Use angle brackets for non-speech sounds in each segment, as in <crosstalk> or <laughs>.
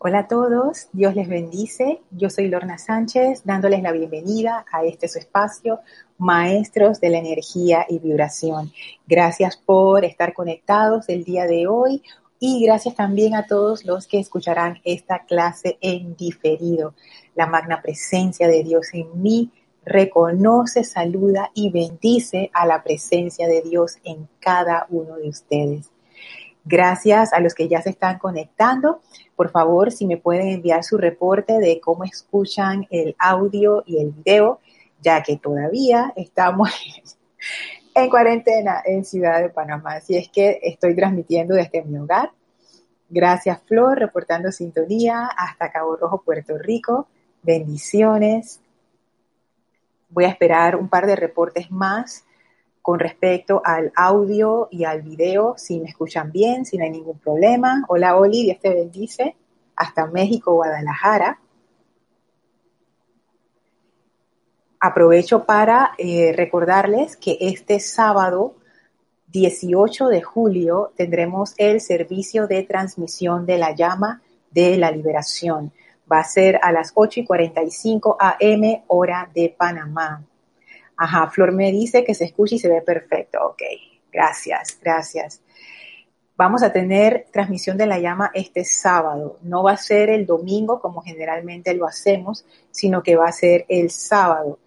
Hola a todos, Dios les bendice. Yo soy Lorna Sánchez, dándoles la bienvenida a este su espacio, Maestros de la Energía y Vibración. Gracias por estar conectados el día de hoy y gracias también a todos los que escucharán esta clase en diferido. La magna presencia de Dios en mí reconoce, saluda y bendice a la presencia de Dios en cada uno de ustedes. Gracias a los que ya se están conectando. Por favor, si me pueden enviar su reporte de cómo escuchan el audio y el video, ya que todavía estamos <laughs> en cuarentena en Ciudad de Panamá. Así es que estoy transmitiendo desde mi hogar. Gracias, Flor, reportando sintonía hasta Cabo Rojo, Puerto Rico. Bendiciones. Voy a esperar un par de reportes más con respecto al audio y al video, si me escuchan bien, si no hay ningún problema. Hola Oli, Dios te bendice. Hasta México, Guadalajara. Aprovecho para eh, recordarles que este sábado 18 de julio tendremos el servicio de transmisión de la llama de la liberación. Va a ser a las 8 y 45 am hora de Panamá. Ajá, Flor me dice que se escucha y se ve perfecto. Ok, gracias, gracias. Vamos a tener transmisión de la llama este sábado. No va a ser el domingo como generalmente lo hacemos, sino que va a ser el sábado,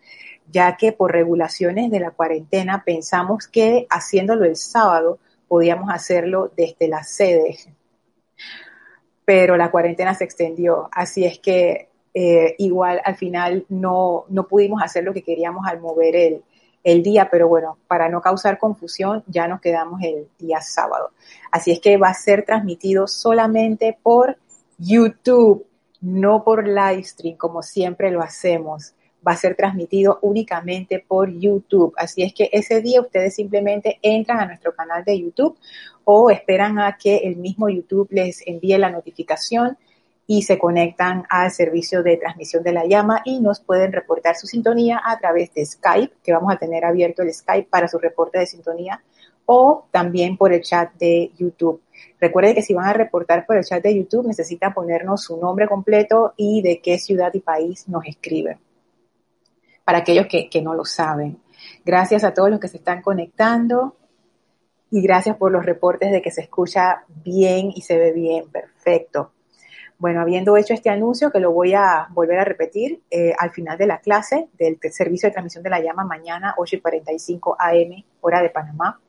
ya que por regulaciones de la cuarentena pensamos que haciéndolo el sábado podíamos hacerlo desde la sede. Pero la cuarentena se extendió, así es que eh, igual al final no, no pudimos hacer lo que queríamos al mover el, el día, pero bueno, para no causar confusión, ya nos quedamos el día sábado. Así es que va a ser transmitido solamente por YouTube, no por live stream, como siempre lo hacemos. Va a ser transmitido únicamente por YouTube. Así es que ese día ustedes simplemente entran a nuestro canal de YouTube o esperan a que el mismo YouTube les envíe la notificación y se conectan al servicio de transmisión de la llama y nos pueden reportar su sintonía a través de Skype, que vamos a tener abierto el Skype para su reporte de sintonía, o también por el chat de YouTube. Recuerden que si van a reportar por el chat de YouTube necesitan ponernos su nombre completo y de qué ciudad y país nos escriben, para aquellos que, que no lo saben. Gracias a todos los que se están conectando y gracias por los reportes de que se escucha bien y se ve bien, perfecto. Bueno, habiendo hecho este anuncio, que lo voy a volver a repetir eh, al final de la clase del servicio de transmisión de la llama mañana 8 y 45 AM, hora de Panamá,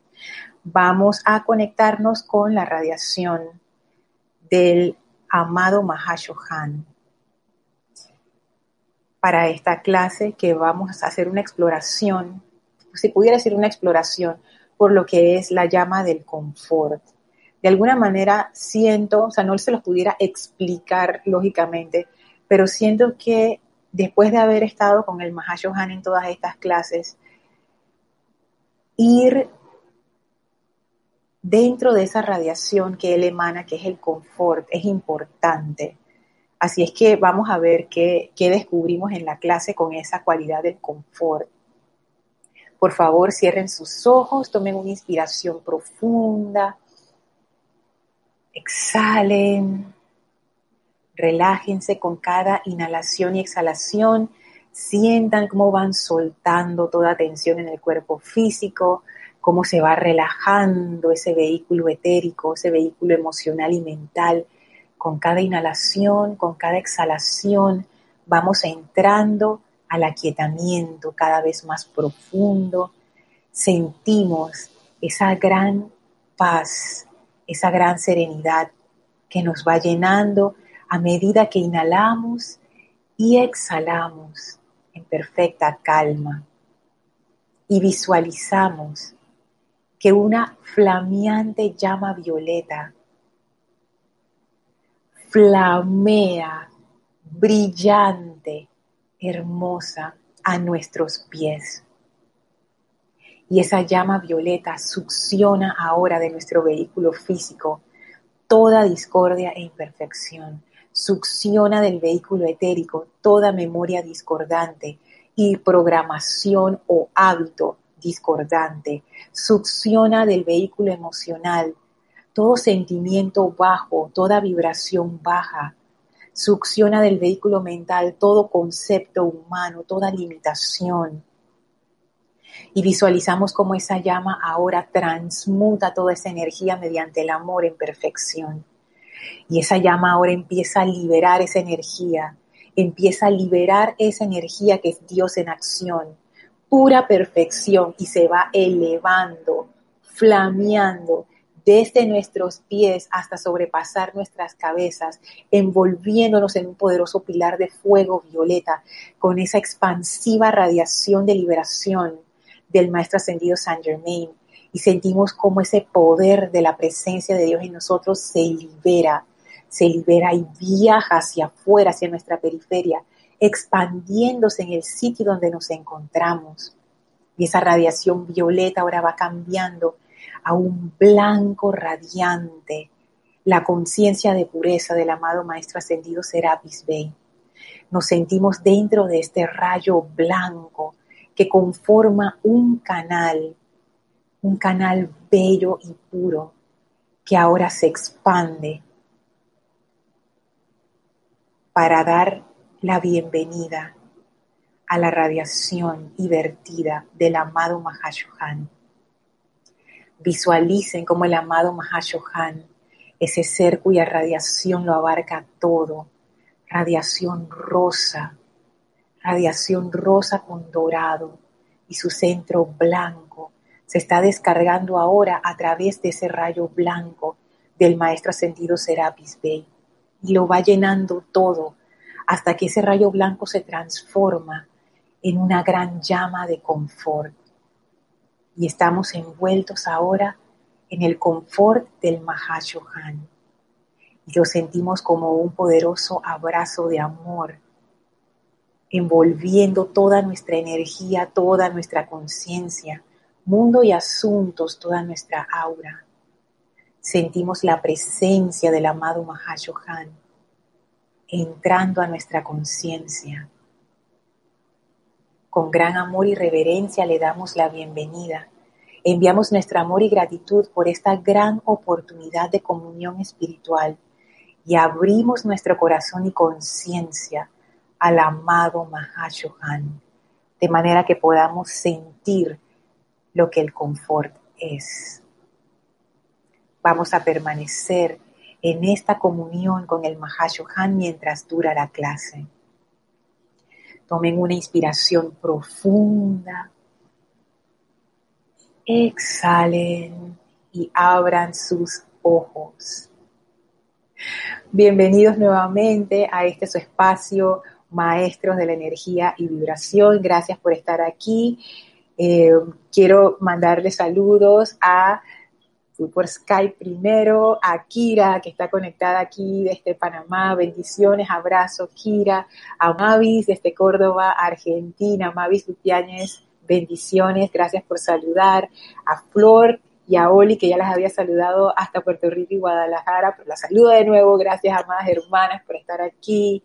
vamos a conectarnos con la radiación del amado Mahashohan. Para esta clase que vamos a hacer una exploración, si pudiera decir una exploración, por lo que es la llama del confort de alguna manera siento, o sea, no se los pudiera explicar lógicamente, pero siento que después de haber estado con el Mahashohan en todas estas clases, ir dentro de esa radiación que él emana, que es el confort, es importante. Así es que vamos a ver qué, qué descubrimos en la clase con esa cualidad del confort. Por favor, cierren sus ojos, tomen una inspiración profunda Exhalen. Relájense con cada inhalación y exhalación. Sientan cómo van soltando toda tensión en el cuerpo físico, cómo se va relajando ese vehículo etérico, ese vehículo emocional y mental. Con cada inhalación, con cada exhalación, vamos entrando al aquietamiento cada vez más profundo. Sentimos esa gran paz, esa gran serenidad que nos va llenando a medida que inhalamos y exhalamos en perfecta calma. Y visualizamos que una flameante llama violeta flamea, brillante, hermosa a nuestros pies y esa llama violeta succiona ahora de nuestro vehículo físico toda discordia e imperfección, succiona del vehículo etérico toda memoria discordante y programación o hábito discordante, succiona del vehículo emocional todo sentimiento bajo, toda vibración baja, succiona del vehículo mental todo concepto humano, toda limitación. Y visualizamos cómo esa llama ahora transmuta toda esa energía mediante el amor en perfección. Y esa llama ahora empieza a liberar esa energía, empieza a liberar esa energía que es Dios en acción, pura perfección y se va elevando, flameando desde nuestros pies hasta sobrepasar nuestras cabezas, envolviéndonos en un poderoso pilar de fuego violeta con esa expansiva radiación de liberación del Maestro Ascendido Saint Germain. Y sentimos como ese poder de la presencia de Dios en nosotros se libera, se libera y viaja hacia afuera, hacia nuestra periferia, expandiéndose en el sitio donde nos encontramos. Y esa radiación violeta ahora va cambiando a un blanco radiante, la conciencia de pureza del amado Maestro Ascendido Serapis Bey. Nos sentimos dentro de este rayo blanco que conforma un canal, un canal bello y puro que ahora se expande para dar la bienvenida a la radiación y vertida del amado Mahashohan Visualicen como el amado Mahashohan, ese ser cuya radiación lo abarca todo, radiación rosa, radiación rosa con dorado y su centro blanco, se está descargando ahora a través de ese rayo blanco del Maestro Ascendido Serapis Bey y lo va llenando todo hasta que ese rayo blanco se transforma en una gran llama de confort y estamos envueltos ahora en el confort del Mahashohan. Y lo sentimos como un poderoso abrazo de amor, envolviendo toda nuestra energía, toda nuestra conciencia, mundo y asuntos, toda nuestra aura. Sentimos la presencia del amado Mahashohan entrando a nuestra conciencia con gran amor y reverencia le damos la bienvenida. Enviamos nuestro amor y gratitud por esta gran oportunidad de comunión espiritual y abrimos nuestro corazón y conciencia al amado Mahashohan, de manera que podamos sentir lo que el confort es. Vamos a permanecer en esta comunión con el Mahashohan mientras dura la clase. Tomen una inspiración profunda. Exhalen y abran sus ojos. Bienvenidos nuevamente a este su espacio, maestros de la energía y vibración. Gracias por estar aquí. Eh, quiero mandarle saludos a por Skype primero, a Kira, que está conectada aquí desde Panamá, bendiciones, abrazos, Kira, a Mavis desde Córdoba, Argentina, Mavis Lupiáñez, bendiciones, gracias por saludar, a Flor y a Oli, que ya las había saludado hasta Puerto Rico y Guadalajara, pero la saludo de nuevo, gracias, amadas hermanas, por estar aquí.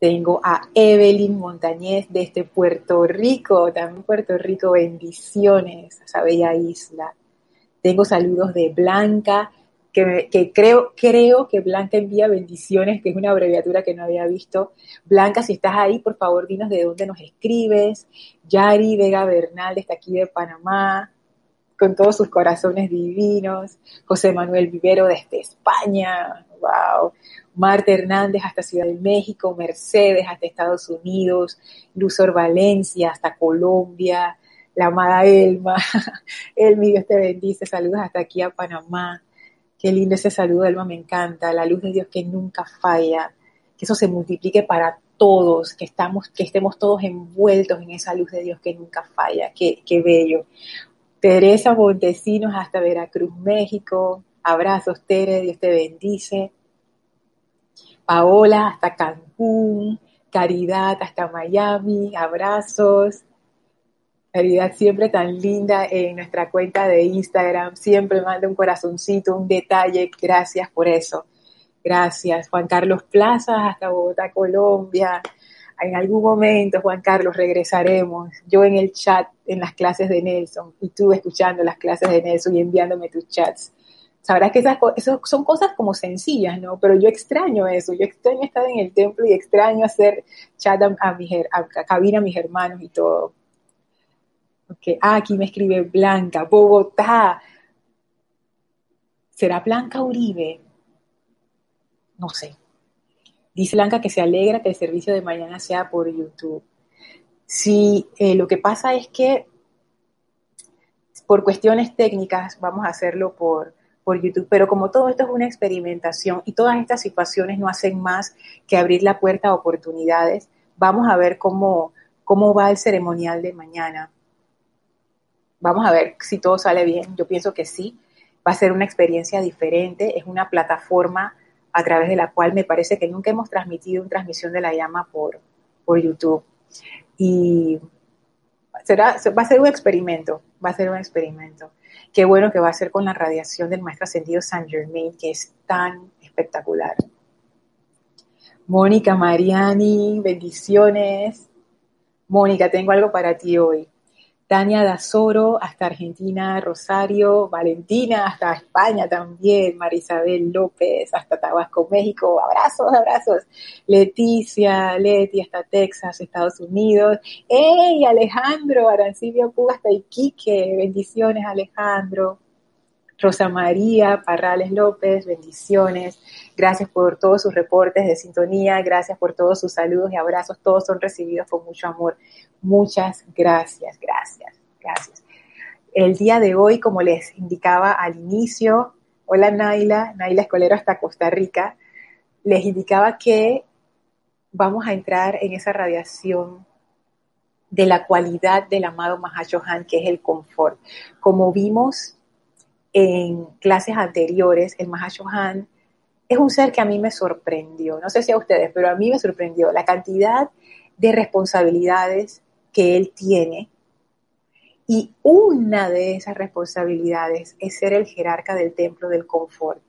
Tengo a Evelyn Montañez desde Puerto Rico, también Puerto Rico, bendiciones a esa bella isla. Tengo saludos de Blanca, que, creo, creo que Blanca envía bendiciones, que es una abreviatura que no había visto. Blanca, si estás ahí, por favor, dinos de dónde nos escribes. Yari Vega Bernal está aquí de Panamá, con todos sus corazones divinos. José Manuel Vivero desde España, wow. Marta Hernández hasta Ciudad de México, Mercedes hasta Estados Unidos, Luzor Valencia hasta Colombia, la amada Elma, <laughs> Elmi, Dios te bendice, saludos hasta aquí a Panamá. Qué lindo ese saludo, Elma, me encanta. La luz de Dios que nunca falla, que eso se multiplique para todos, que, estamos, que estemos todos envueltos en esa luz de Dios que nunca falla. Qué, qué bello. Teresa Montesinos hasta Veracruz, México. Abrazos, Tere, Dios te bendice. Paola hasta Cancún, Caridad hasta Miami, abrazos. Caridad siempre tan linda en nuestra cuenta de Instagram, siempre manda un corazoncito, un detalle, gracias por eso. Gracias. Juan Carlos Plaza hasta Bogotá, Colombia. En algún momento, Juan Carlos, regresaremos. Yo en el chat, en las clases de Nelson, y tú escuchando las clases de Nelson y enviándome tus chats. Sabrás que esas, son cosas como sencillas, ¿no? Pero yo extraño eso, yo extraño estar en el templo y extraño hacer chat a, a, a, cabina a mis hermanos y todo. Okay. Ah, aquí me escribe Blanca, Bogotá. ¿Será Blanca Uribe? No sé. Dice Blanca que se alegra que el servicio de mañana sea por YouTube. Sí, eh, lo que pasa es que por cuestiones técnicas vamos a hacerlo por, por YouTube, pero como todo esto es una experimentación y todas estas situaciones no hacen más que abrir la puerta a oportunidades, vamos a ver cómo, cómo va el ceremonial de mañana. Vamos a ver si todo sale bien, yo pienso que sí, va a ser una experiencia diferente, es una plataforma a través de la cual me parece que nunca hemos transmitido una transmisión de la llama por, por YouTube. Y será, va a ser un experimento, va a ser un experimento. Qué bueno que va a ser con la radiación del maestro ascendido Saint Germain, que es tan espectacular. Mónica Mariani, bendiciones. Mónica, tengo algo para ti hoy. Tania Dazoro hasta Argentina, Rosario, Valentina hasta España también, Marisabel López hasta Tabasco, México, abrazos, abrazos. Leticia, Leti hasta Texas, Estados Unidos. ¡Ey, Alejandro! Arancibio Puga hasta Iquique, bendiciones Alejandro. Rosa María Parrales López, bendiciones. Gracias por todos sus reportes de sintonía, gracias por todos sus saludos y abrazos, todos son recibidos con mucho amor. Muchas gracias, gracias, gracias. El día de hoy, como les indicaba al inicio, hola Naila, Naila Escolero hasta Costa Rica, les indicaba que vamos a entrar en esa radiación de la cualidad del amado Mahashohan, que es el confort. Como vimos en clases anteriores, el Mahashohan es un ser que a mí me sorprendió. No sé si a ustedes, pero a mí me sorprendió la cantidad de responsabilidades que él tiene. Y una de esas responsabilidades es ser el jerarca del templo del confort,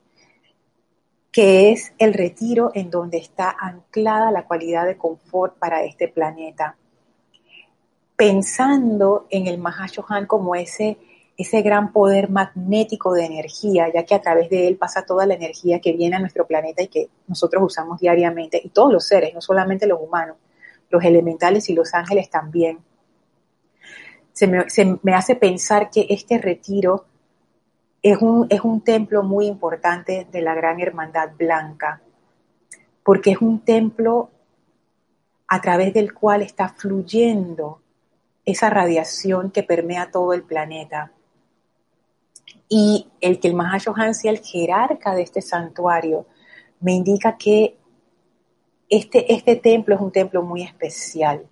que es el retiro en donde está anclada la cualidad de confort para este planeta. Pensando en el Mahashohan como ese, ese gran poder magnético de energía, ya que a través de él pasa toda la energía que viene a nuestro planeta y que nosotros usamos diariamente, y todos los seres, no solamente los humanos, los elementales y los ángeles también se me, hace pensar que este retiro es un, es un templo muy importante de la Gran Hermandad Blanca, porque es un templo a través del cual está fluyendo esa radiación que permea todo el planeta. Y el que el Mahashohan sea el jerarca de este santuario me indica que este, este templo es un templo muy especial.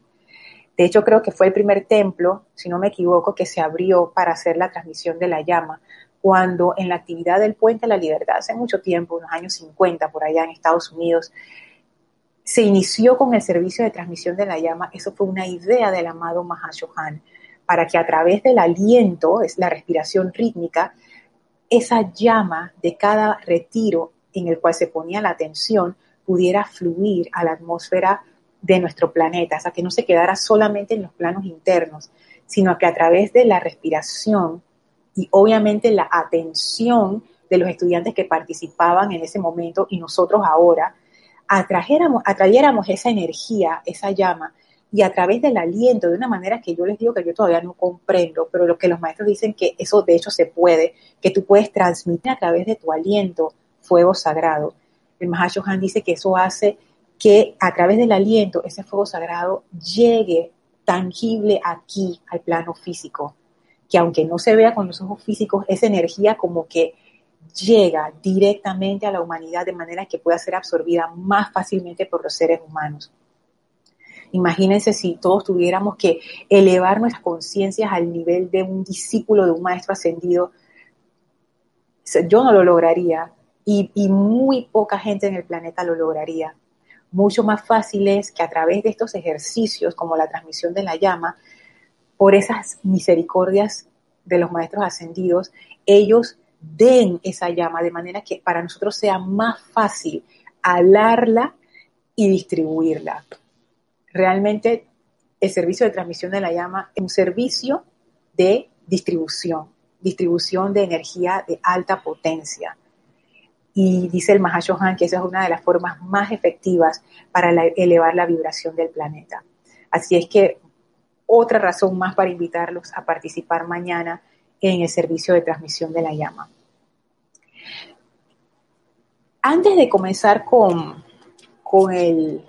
De hecho, creo que fue el primer templo, si no me equivoco, que se abrió para hacer la transmisión de la llama, cuando en la actividad del Puente de la Libertad, hace mucho tiempo, unos años 50, por allá en Estados Unidos, se inició con el servicio de transmisión de la llama. Eso fue una idea del amado Mahashohan, para que a través del aliento, es la respiración rítmica, esa llama de cada retiro en el cual se ponía la atención pudiera fluir a la atmósfera de nuestro planeta, o sea, que no se quedara solamente en los planos internos, sino que a través de la respiración y obviamente la atención de los estudiantes que participaban en ese momento y nosotros ahora, atrajéramos, atrayéramos esa energía, esa llama, y a través del aliento, de una manera que yo les digo que yo todavía no comprendo, pero lo que los maestros dicen que eso de hecho se puede, que tú puedes transmitir a través de tu aliento fuego sagrado. El Mahashohan dice que eso hace que a través del aliento ese fuego sagrado llegue tangible aquí al plano físico, que aunque no se vea con los ojos físicos, esa energía como que llega directamente a la humanidad de manera que pueda ser absorbida más fácilmente por los seres humanos. Imagínense si todos tuviéramos que elevar nuestras conciencias al nivel de un discípulo de un maestro ascendido. Yo no lo lograría y, muy poca gente en el planeta lo lograría mucho más fácil es que a través de estos ejercicios, como la transmisión de la llama, por esas misericordias de los maestros ascendidos, ellos den esa llama de manera que para nosotros sea más fácil alarla y distribuirla. Realmente el servicio de transmisión de la llama es un servicio de distribución, distribución de energía de alta potencia. Y dice el Mahashohan que esa es una de las formas más efectivas para elevar la vibración del planeta. Así es que otra razón más para invitarlos a participar mañana en el servicio de transmisión de la llama. Antes de comenzar con, con, el,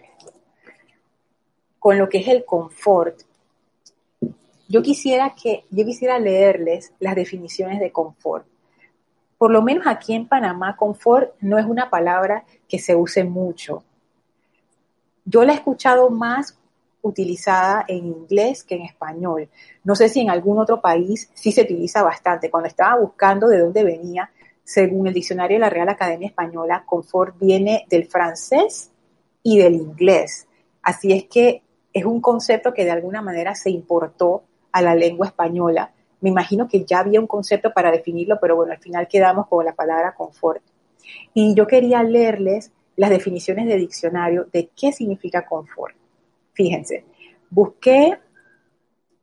con lo que es el confort, yo quisiera que yo quisiera leerles las definiciones de confort. Por lo menos aquí en Panamá, confort no es una palabra que se use mucho. Yo la he escuchado más utilizada en inglés que en español. No sé si en algún otro país sí se utiliza bastante. Cuando estaba buscando de dónde venía, según el diccionario de la Real Academia Española, confort viene del francés y del inglés. Así es que es un concepto que de alguna manera se importó a la lengua española. Me imagino que ya había un concepto para definirlo, pero bueno, al final quedamos con la palabra confort. Y yo quería leerles las definiciones de diccionario de qué significa confort. Fíjense, busqué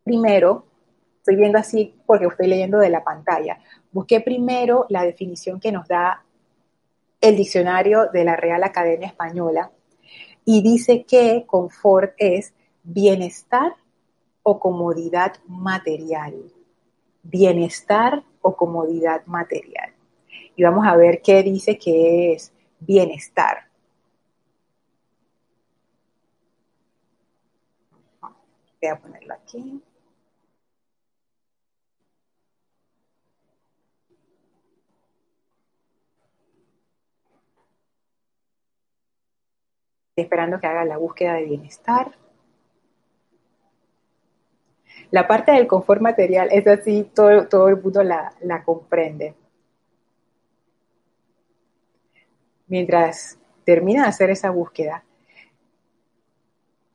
primero, estoy viendo así porque estoy leyendo de la pantalla, busqué primero la definición que nos da el diccionario de la Real Academia Española y dice que confort es bienestar o comodidad material. Bienestar o comodidad material. Y vamos a ver qué dice que es bienestar. Voy a ponerlo aquí. esperando que haga la búsqueda de bienestar. La parte del confort material, es así, todo, todo el mundo la, la comprende. Mientras termina de hacer esa búsqueda,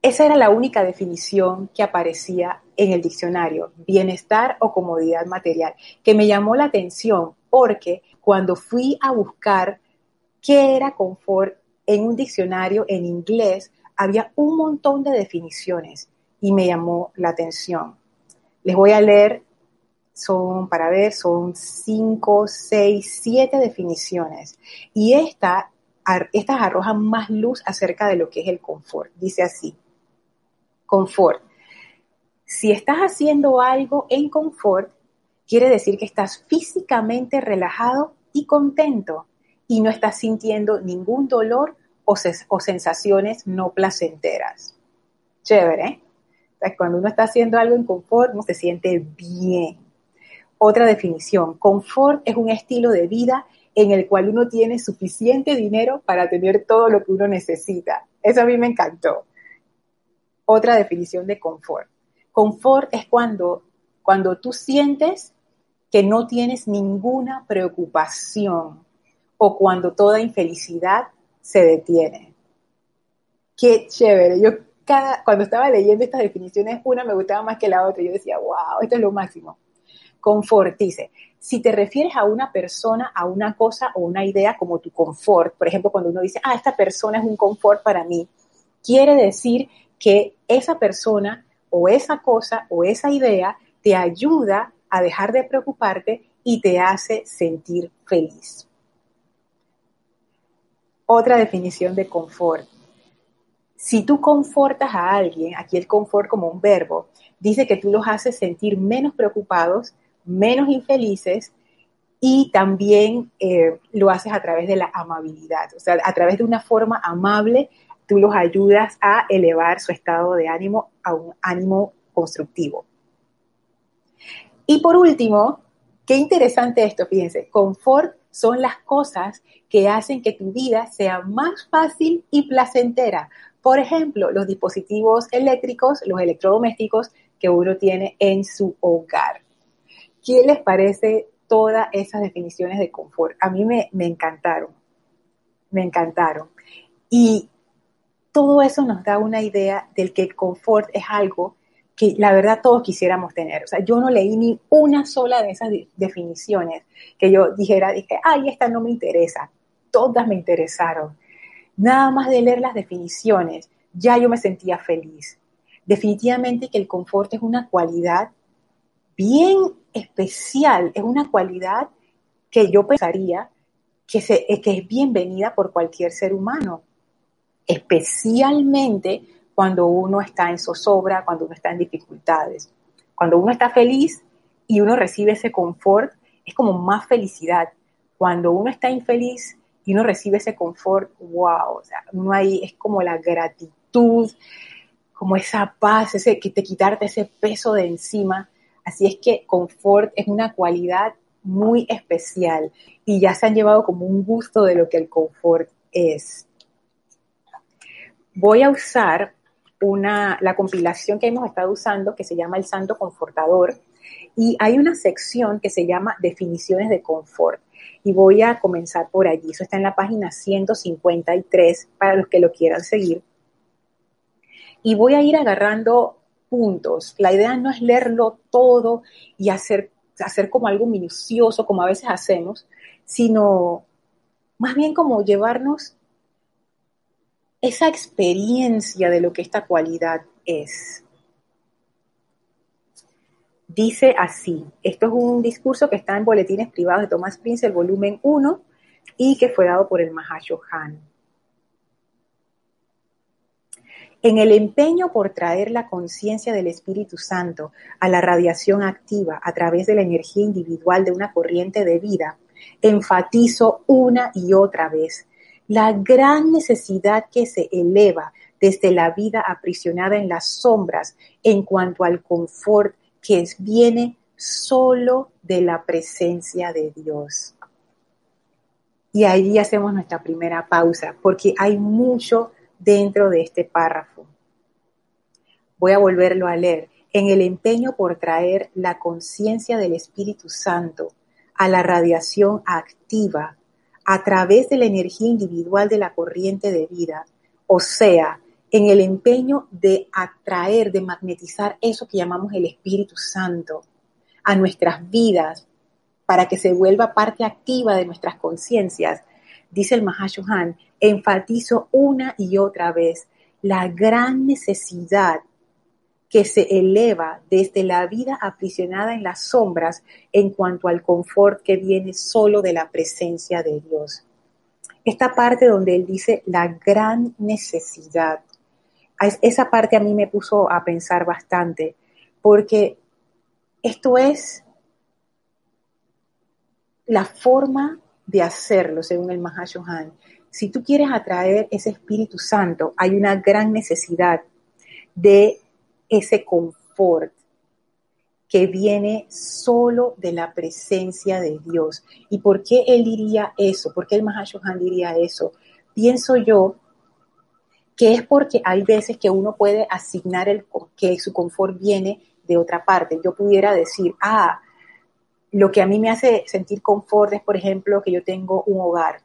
esa era la única definición que aparecía en el diccionario, bienestar o comodidad material, que me llamó la atención porque cuando fui a buscar qué era confort en un diccionario en inglés, había un montón de definiciones y me llamó la atención. Les voy a leer, son, para ver, son cinco, seis, siete definiciones. Y esta, estas arrojan más luz acerca de lo que es el confort. Dice así, confort. Si estás haciendo algo en confort, quiere decir que estás físicamente relajado y contento y no estás sintiendo ningún dolor o, o sensaciones no placenteras. Chévere, ¿eh? Cuando uno está haciendo algo en confort, uno se siente bien. Otra definición, confort es un estilo de vida en el cual uno tiene suficiente dinero para tener todo lo que uno necesita. Eso a mí me encantó. Otra definición de confort. Confort es cuando, cuando tú sientes que no tienes ninguna preocupación o cuando toda infelicidad se detiene. Qué chévere. Yo cuando estaba leyendo estas definiciones, una me gustaba más que la otra. Yo decía, wow, esto es lo máximo. Confort, dice, si te refieres a una persona, a una cosa o una idea como tu confort, por ejemplo, cuando uno dice, ah, esta persona es un confort para mí, quiere decir que esa persona o esa cosa o esa idea te ayuda a dejar de preocuparte y te hace sentir feliz. Otra definición de confort si tú confortas a alguien, aquí el confort como un verbo, dice que tú los haces sentir menos preocupados, menos infelices y también eh, lo haces a través de la amabilidad, o sea, a través de una forma amable, tú los ayudas a elevar su estado de ánimo a un ánimo constructivo. Y por último, qué interesante esto, fíjense, confort son las cosas que hacen que tu vida sea más fácil y placentera, por ejemplo, los dispositivos eléctricos, los electrodomésticos que uno tiene en su hogar. ¿Qué les parece todas esas definiciones de confort? A mí me, me encantaron, me encantaron. Y todo eso nos da una idea del que confort es algo que la verdad todos quisiéramos tener. O sea, yo no leí ni una sola de esas definiciones que yo dijera, dije, ay, esta no me interesa. Todas me interesaron. Nada más de leer las definiciones, ya yo me sentía feliz. Definitivamente que el confort es una cualidad bien especial, es una cualidad que yo pensaría que, se, que es bienvenida por cualquier ser humano, especialmente cuando uno está en zozobra, cuando uno está en dificultades. Cuando uno está feliz y uno recibe ese confort, es como más felicidad. Cuando uno está infeliz y uno recibe ese confort, wow, o sea, no hay, es como la gratitud, como esa paz, ese que te quitarte ese peso de encima. Así es que confort es una cualidad muy especial y ya se han llevado como un gusto de lo que el confort es. Voy a usar una, la compilación que hemos estado usando que se llama El Santo Confortador y hay una sección que se llama Definiciones de Confort y voy a comenzar por allí. Eso está en la página 153 para los que lo quieran seguir. Y voy a ir agarrando puntos. La idea no es leerlo todo y hacer, hacer como algo minucioso, como a veces hacemos, sino más bien como llevarnos esa experiencia de lo que esta cualidad es. Dice así, esto es un discurso que está en Boletines Privados de Thomas Prince, el volumen 1, y que fue dado por el Mahashohan. En el empeño por traer la conciencia del Espíritu Santo a la radiación activa a través de la energía individual de una corriente de vida, enfatizo una y otra vez la gran necesidad que se eleva desde la vida aprisionada en las sombras en cuanto al confort que viene solo de la presencia de Dios. Y ahí hacemos nuestra primera pausa, porque hay mucho dentro de este párrafo. Voy a volverlo a leer. En el empeño por traer la conciencia del Espíritu Santo a la radiación activa a través de la energía individual de la corriente de vida, o sea, en el empeño de atraer, de magnetizar eso que llamamos el Espíritu Santo a nuestras vidas para que se vuelva parte activa de nuestras conciencias, dice el Mahashohan, enfatizo una y otra vez la gran necesidad que se eleva desde la vida aprisionada en las sombras en cuanto al confort que viene solo de la presencia de Dios. Esta parte donde él dice la gran necesidad, esa parte a mí me puso a pensar bastante, porque esto es la forma de hacerlo, según el Mahashohan. Si tú quieres atraer ese Espíritu Santo, hay una gran necesidad de ese confort que viene solo de la presencia de Dios. ¿Y por qué él diría eso? ¿Por qué el Mahashohan diría eso? Pienso yo que es porque hay veces que uno puede asignar el, que su confort viene de otra parte. Yo pudiera decir, ah, lo que a mí me hace sentir confort es, por ejemplo, que yo tengo un hogar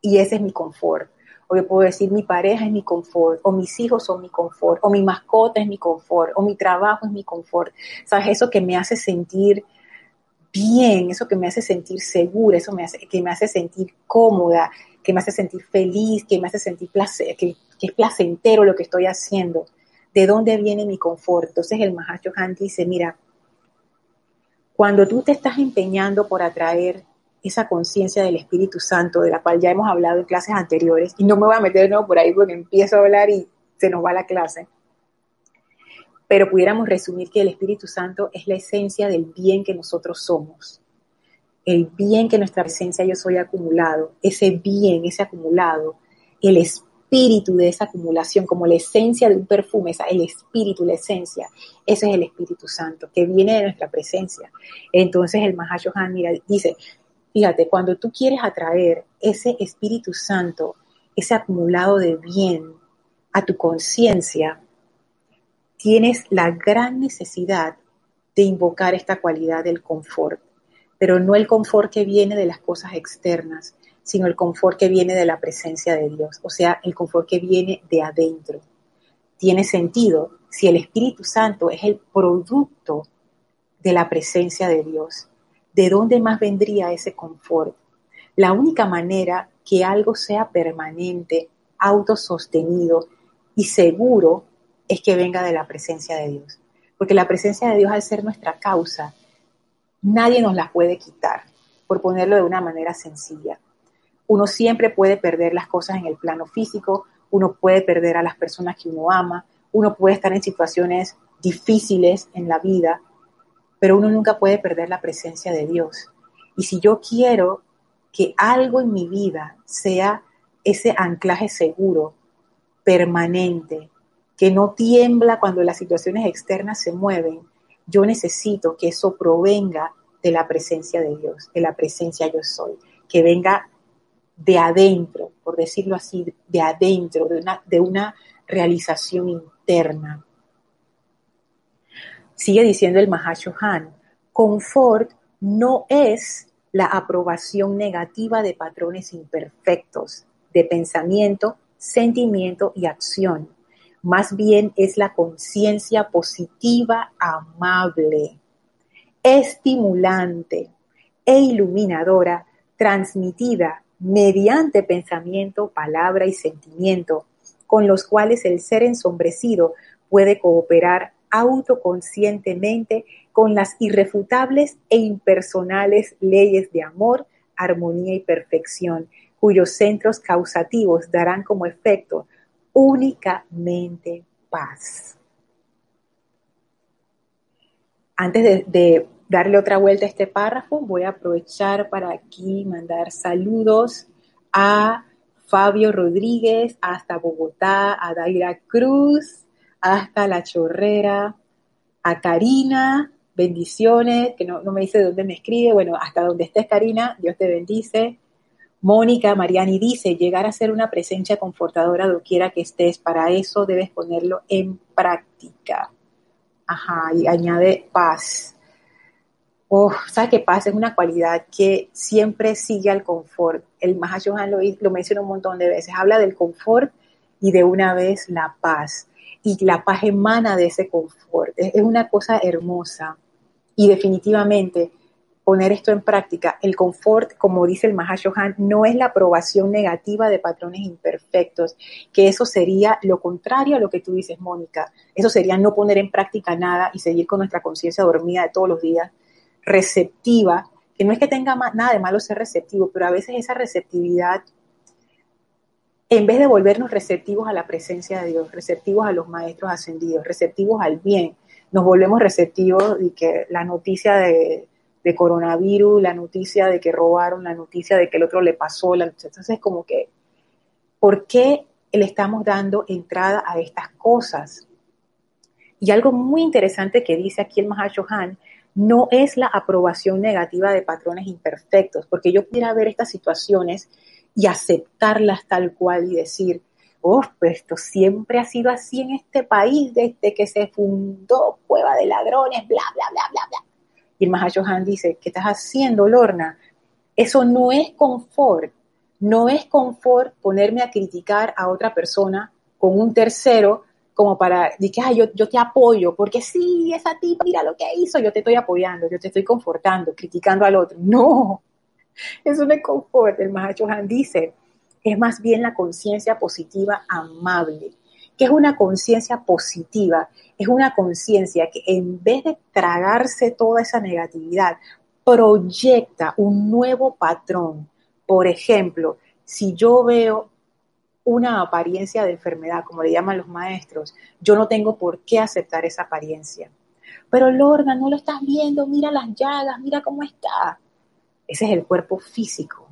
y ese es mi confort o yo puedo decir mi pareja es mi confort, o mis hijos son mi confort, o mi mascota es mi confort, o mi trabajo es mi confort. ¿Sabes? Eso que me hace sentir bien, eso que me hace sentir segura, eso que me hace sentir cómoda, que me hace sentir feliz, que me hace sentir placer, que, es placentero lo que estoy haciendo. ¿De dónde viene mi confort? Entonces el Mahacho Han dice, mira, cuando tú te estás empeñando por atraer esa conciencia del Espíritu Santo, de la cual ya hemos hablado en clases anteriores, y no me voy a meter por ahí porque empiezo a hablar y se nos va la clase, pero pudiéramos resumir que el Espíritu Santo es la esencia del bien que nosotros somos, el bien que nuestra presencia yo soy acumulado, ese bien, ese acumulado, el espíritu de esa acumulación, como la esencia de un perfume, esa, el espíritu, la esencia, ese es el Espíritu Santo, que viene de nuestra presencia. Entonces el Mahashohan, mira, dice, Fíjate, cuando tú quieres atraer ese Espíritu Santo, ese acumulado de bien a tu conciencia, tienes la gran necesidad de invocar esta cualidad del confort, pero no el confort que viene de las cosas externas, sino el confort que viene de la presencia de Dios, o sea, el confort que viene de adentro. Tiene sentido si el Espíritu Santo es el producto de la presencia de Dios. ¿de dónde más vendría ese confort? La única manera que algo sea permanente, autosostenido y seguro es que venga de la presencia de Dios. Porque la presencia de Dios, al ser nuestra causa, nadie nos las puede quitar, por ponerlo de una manera sencilla. Uno siempre puede perder las cosas en el plano físico, uno puede perder a las personas que uno ama, uno puede estar en situaciones difíciles en la vida, pero uno nunca puede perder la presencia de Dios. Y si yo quiero que algo en mi vida sea ese anclaje seguro, permanente, que no tiembla cuando las situaciones externas se mueven, yo necesito que eso provenga de la presencia de Dios, de la presencia yo soy, que venga de adentro, por decirlo así, de adentro, de una, realización interna. Sigue diciendo el Mahashohan, confort no es la aprobación negativa de patrones imperfectos de pensamiento, sentimiento y acción. Más bien es la conciencia positiva, amable, estimulante e iluminadora, transmitida mediante pensamiento, palabra y sentimiento, con los cuales el ser ensombrecido puede cooperar autoconscientemente con las irrefutables e impersonales leyes de amor, armonía y perfección, cuyos centros causativos darán como efecto únicamente paz. Antes de, darle otra vuelta a este párrafo, voy a aprovechar para aquí mandar saludos a Fabio Rodríguez, hasta Bogotá, a Daira Cruz, hasta La Chorrera, a Karina, bendiciones, que no, me dice de dónde me escribe, bueno, hasta donde estés Karina, Dios te bendice. Mónica Mariani dice, llegar a ser una presencia confortadora doquiera que estés, para eso debes ponerlo en práctica. Ajá, y añade paz. Oh, ¿sabes qué paz es una cualidad que siempre sigue al confort? El Mahashohan lo, lo menciona un montón de veces. Habla del confort y de una vez la paz y la paz emana de ese confort. Es, una cosa hermosa y definitivamente poner esto en práctica, el confort, como dice el Mahashohan, no es la aprobación negativa de patrones imperfectos, que eso sería lo contrario a lo que tú dices, Mónica. Eso sería no poner en práctica nada y seguir con nuestra conciencia dormida de todos los días, receptiva, que no es que tenga nada de malo ser receptivo, pero a veces esa receptividad en vez de volvernos receptivos a la presencia de Dios, receptivos a los maestros ascendidos, receptivos al bien, nos volvemos receptivos de que la noticia de, coronavirus, la noticia de que robaron, la noticia de que el otro le pasó, la, entonces es como que, ¿por qué le estamos dando entrada a estas cosas? Y algo muy interesante que dice aquí el Mahashohan, no es la aprobación negativa de patrones imperfectos, porque yo pudiera ver estas situaciones y aceptarlas tal cual y decir, oh, pues esto siempre ha sido así en este país desde que se fundó Cueva de Ladrones, bla, bla, bla, bla, bla. Y el Mahayohan dice, ¿qué estás haciendo, Lorna? Eso no es confort. No es confort ponerme a criticar a otra persona con un tercero como para decir, que yo, yo te apoyo, porque sí, esa tipa, mira lo que hizo, yo te estoy apoyando, yo te estoy confortando, criticando al otro. No, <laughs> es un confort. El Mahachohan dice, es más bien la conciencia positiva amable. Que es una conciencia positiva? Es una conciencia que en vez de tragarse toda esa negatividad, proyecta un nuevo patrón. Por ejemplo, si yo veo una apariencia de enfermedad, como le llaman los maestros, yo no tengo por qué aceptar esa apariencia. Pero Lorna, no lo estás viendo, mira las llagas, mira cómo está. Ese es el cuerpo físico.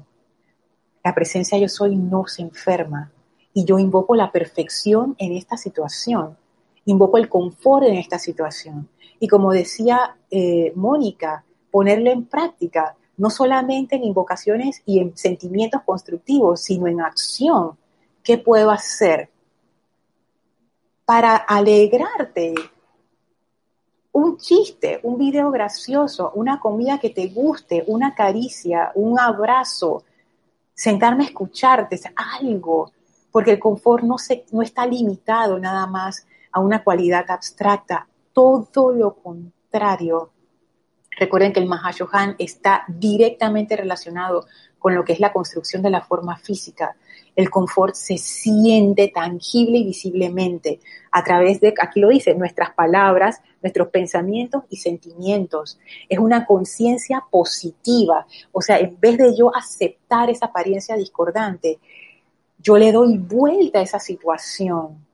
La presencia yo soy no se enferma y yo invoco la perfección en esta situación, invoco el confort en esta situación. Y como decía eh, Mónica, ponerlo en práctica, no solamente en invocaciones y en sentimientos constructivos, sino en acción. ¿Qué puedo hacer para alegrarte un chiste, un video gracioso, una comida que te guste, una caricia, un abrazo, sentarme a escucharte, algo, porque el confort no, se, no está limitado nada más a una cualidad abstracta, todo lo contrario. Recuerden que el Mahashohan está directamente relacionado con lo que es la construcción de la forma física. El confort se siente tangible y visiblemente a través de, aquí lo dice, nuestras palabras, nuestros pensamientos y sentimientos. Es una conciencia positiva. O sea, en vez de yo aceptar esa apariencia discordante, yo le doy vuelta a esa situación,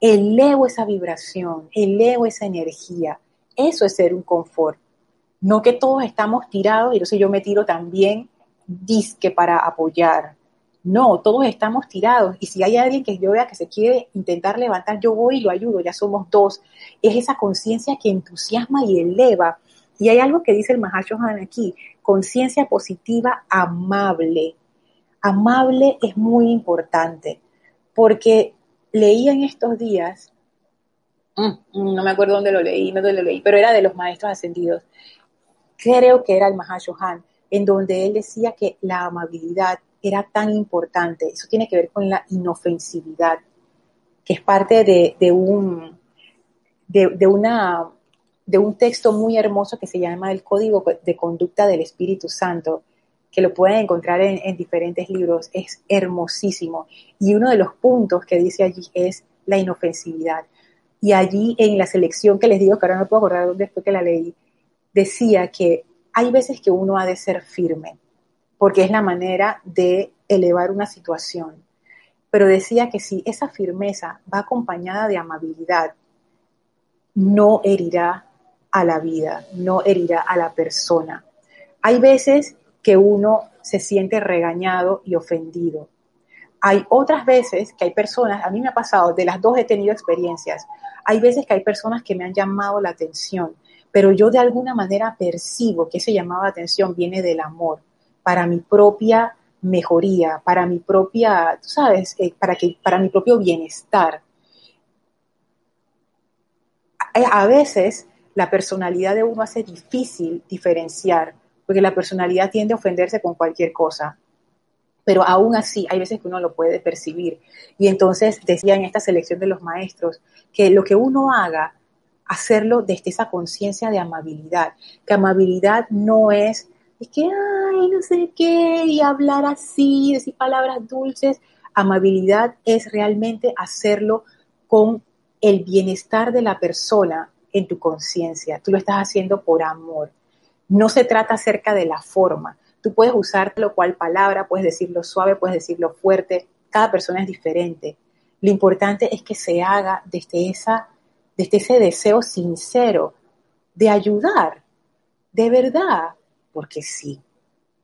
elevo esa vibración, elevo esa energía. Eso es ser un confort. No que todos estamos tirados y entonces yo me tiro también disque para apoyar. No, todos estamos tirados. Y si hay alguien que yo vea que se quiere intentar levantar, yo voy y lo ayudo, ya somos dos. Es esa conciencia que entusiasma y eleva. Y hay algo que dice el Mahashohan aquí, conciencia positiva amable. Amable es muy importante, porque leí en estos días, mm, no me acuerdo dónde lo leí, no lo leí, pero era de los maestros ascendidos. Creo que era el Mahashohan en donde él decía que la amabilidad era tan importante. Eso tiene que ver con la inofensividad, que es parte de, un, de, una, de un texto muy hermoso que se llama el Código de Conducta del Espíritu Santo, que lo pueden encontrar en, en diferentes libros. Es hermosísimo. Y uno de los puntos que dice allí es la inofensividad. Y allí en la selección que les digo, que ahora no puedo acordar dónde fue que la leí, decía que hay veces que uno ha de ser firme, porque es la manera de elevar una situación. Pero decía que si esa firmeza va acompañada de amabilidad, no herirá a la vida, no herirá a la persona. Hay veces que uno se siente regañado y ofendido. Hay otras veces que hay personas, a mí me ha pasado, de las dos he tenido experiencias, hay veces que hay personas que me han llamado la atención pero yo de alguna manera percibo que ese llamado de atención viene del amor para mi propia mejoría, para mi propia, tú sabes, eh, para, que, para mi propio bienestar. A veces la personalidad de uno hace difícil diferenciar, porque la personalidad tiende a ofenderse con cualquier cosa. Pero aún así, hay veces que uno lo puede percibir. Y entonces decía en esta selección de los maestros que lo que uno haga hacerlo desde esa conciencia de amabilidad, que amabilidad no es, es que, ay, no sé qué, y hablar así, decir palabras dulces, amabilidad es realmente hacerlo con el bienestar de la persona en tu conciencia, tú lo estás haciendo por amor. No se trata acerca de la forma. Tú puedes usar lo cual palabra, puedes decirlo suave, puedes decirlo fuerte. Cada persona es diferente. Lo importante es que se haga desde esa desde ese deseo sincero de ayudar, de verdad, porque sí,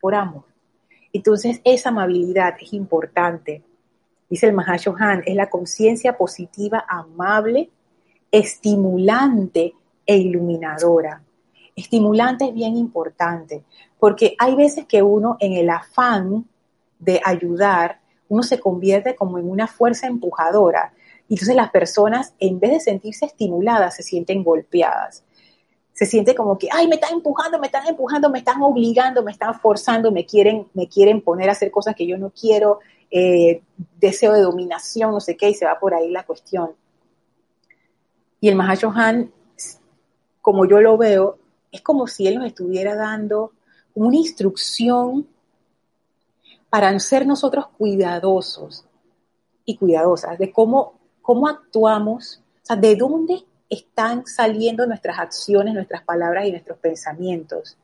por amor. Entonces, esa amabilidad es importante. Dice el Mahashohan, es la conciencia positiva, amable, estimulante e iluminadora. Estimulante es bien importante, porque hay veces que uno en el afán de ayudar, uno se convierte como en una fuerza empujadora y entonces las personas, en vez de sentirse estimuladas, se sienten golpeadas. Se siente como que, ay, me están empujando, me están empujando, me están obligando, me están forzando, me quieren, me quieren poner a hacer cosas que yo no quiero, eh, deseo de dominación, no sé qué, y se va por ahí la cuestión. Y el Mahashohan, como yo lo veo, es como si él nos estuviera dando una instrucción para ser nosotros cuidadosos y cuidadosas de cómo cómo actuamos, de dónde están saliendo nuestras acciones, nuestras palabras y nuestros pensamientos.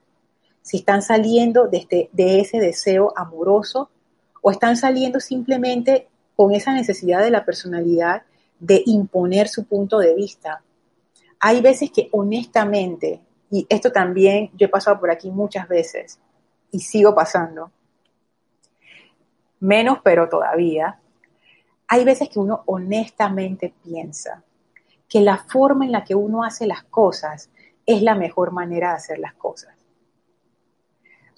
Si están saliendo de, este, de ese deseo amoroso o están saliendo simplemente con esa necesidad de la personalidad de imponer su punto de vista. Hay veces que honestamente, y esto también yo he pasado por aquí muchas veces y sigo pasando, menos pero todavía, hay veces que uno honestamente piensa que la forma en la que uno hace las cosas es la mejor manera de hacer las cosas.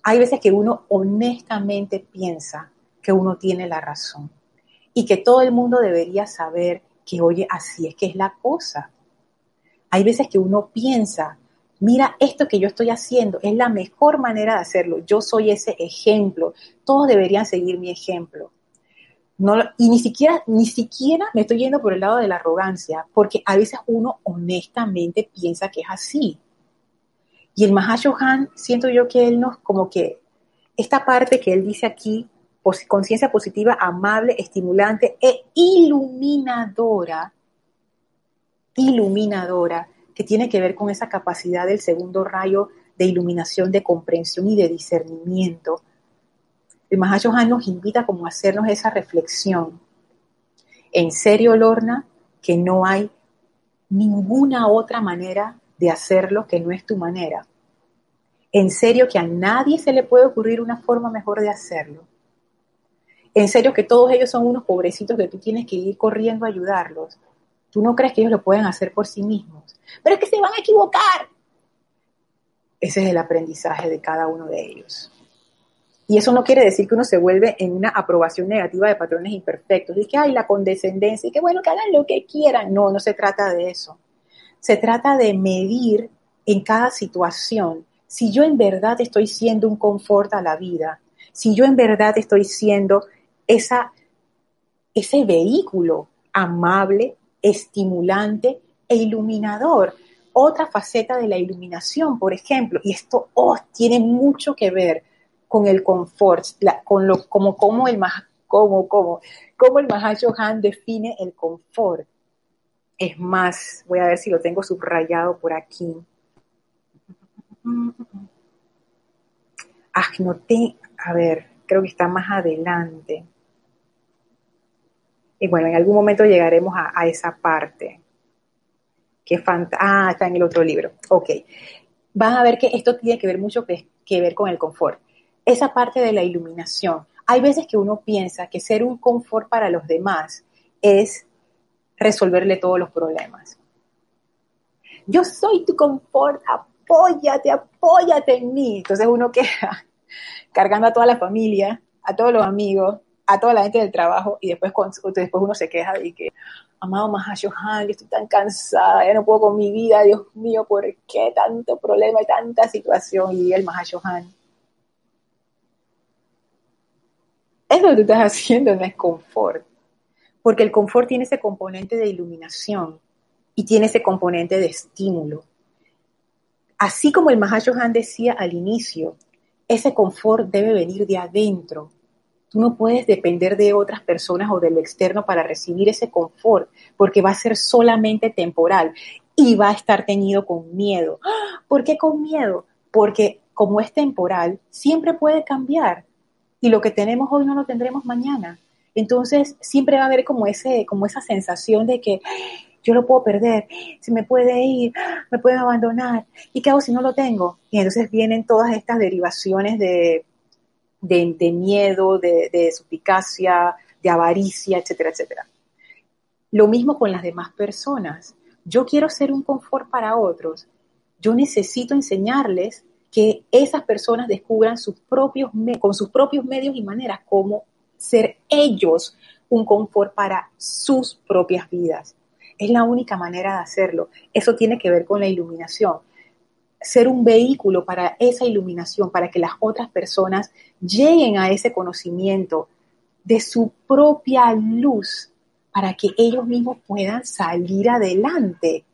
Hay veces que uno honestamente piensa que uno tiene la razón y que todo el mundo debería saber que, oye, así es que es la cosa. Hay veces que uno piensa, mira, esto que yo estoy haciendo es la mejor manera de hacerlo, yo soy ese ejemplo, todos deberían seguir mi ejemplo. Y ni siquiera, ni siquiera me estoy yendo por el lado de la arrogancia, porque a veces uno honestamente piensa que es así. Y el Mahashohan, siento yo que él nos como que esta parte que él dice aquí, conciencia positiva, amable, estimulante e iluminadora, iluminadora, que tiene que ver con esa capacidad del segundo rayo de iluminación, de comprensión y de discernimiento. El Mahashohan nos invita como a hacernos esa reflexión. En serio, Lorna, que no hay ninguna otra manera de hacerlo que no es tu manera. En serio que a nadie se le puede ocurrir una forma mejor de hacerlo. En serio que todos ellos son unos pobrecitos que tú tienes que ir corriendo a ayudarlos. Tú no crees que ellos lo pueden hacer por sí mismos. Pero es que se van a equivocar. Ese es el aprendizaje de cada uno de ellos. Y eso no quiere decir que uno se vuelve en una aprobación negativa de patrones imperfectos, y que hay la condescendencia y que bueno, que hagan lo que quieran. No, no se trata de eso. Se trata de medir en cada situación si yo en verdad estoy siendo un confort a la vida, si yo en verdad estoy siendo esa, ese vehículo amable, estimulante e iluminador. Otra faceta de la iluminación, por ejemplo, y esto oh, tiene mucho que ver con el confort, con lo, como, como el como, como, como el define el confort. Es más, voy a ver si lo tengo subrayado por aquí. Ah, a ver, creo que está más adelante. Y bueno, en algún momento llegaremos a, esa parte. Que ah, está en el otro libro. Ok. Van a ver que esto tiene que ver mucho que, que ver con el confort. Esa parte de la iluminación. Hay veces que uno piensa que ser un confort para los demás es resolverle todos los problemas. Yo soy tu confort, apóyate, apóyate en mí. Entonces uno queda <laughs> cargando a toda la familia, a todos los amigos, a toda la gente del trabajo y después, después uno se queja de que, amado Mahashohan, estoy tan cansada, ya no puedo con mi vida, Dios mío, ¿por qué tanto problema y tanta situación? Y el Mahashohan. Eso que tú estás haciendo no es confort, porque el confort tiene ese componente de iluminación y tiene ese componente de estímulo. Así como el Mahashohan decía al inicio, ese confort debe venir de adentro, Tú no puedes depender de otras personas o del externo para recibir ese confort, porque va a ser solamente temporal y va a estar teñido con miedo. ¿Por qué con miedo? Porque como es temporal, siempre puede cambiar y lo que tenemos hoy no lo tendremos mañana. Entonces, siempre va a haber como, ese, como esa sensación de que yo lo puedo perder, se me puede ir, me pueden abandonar, ¿y qué hago si no lo tengo? Y entonces vienen todas estas derivaciones de de, miedo, de, de suplicacia, de avaricia, etcétera, etcétera. Lo mismo con las demás personas. Yo quiero ser un confort para otros. Yo necesito enseñarles que esas personas descubran sus propios, con sus propios medios y maneras cómo ser ellos un confort para sus propias vidas. Es la única manera de hacerlo. Eso tiene que ver con la iluminación ser un vehículo para esa iluminación, para que las otras personas lleguen a ese conocimiento de su propia luz, para que ellos mismos puedan salir adelante.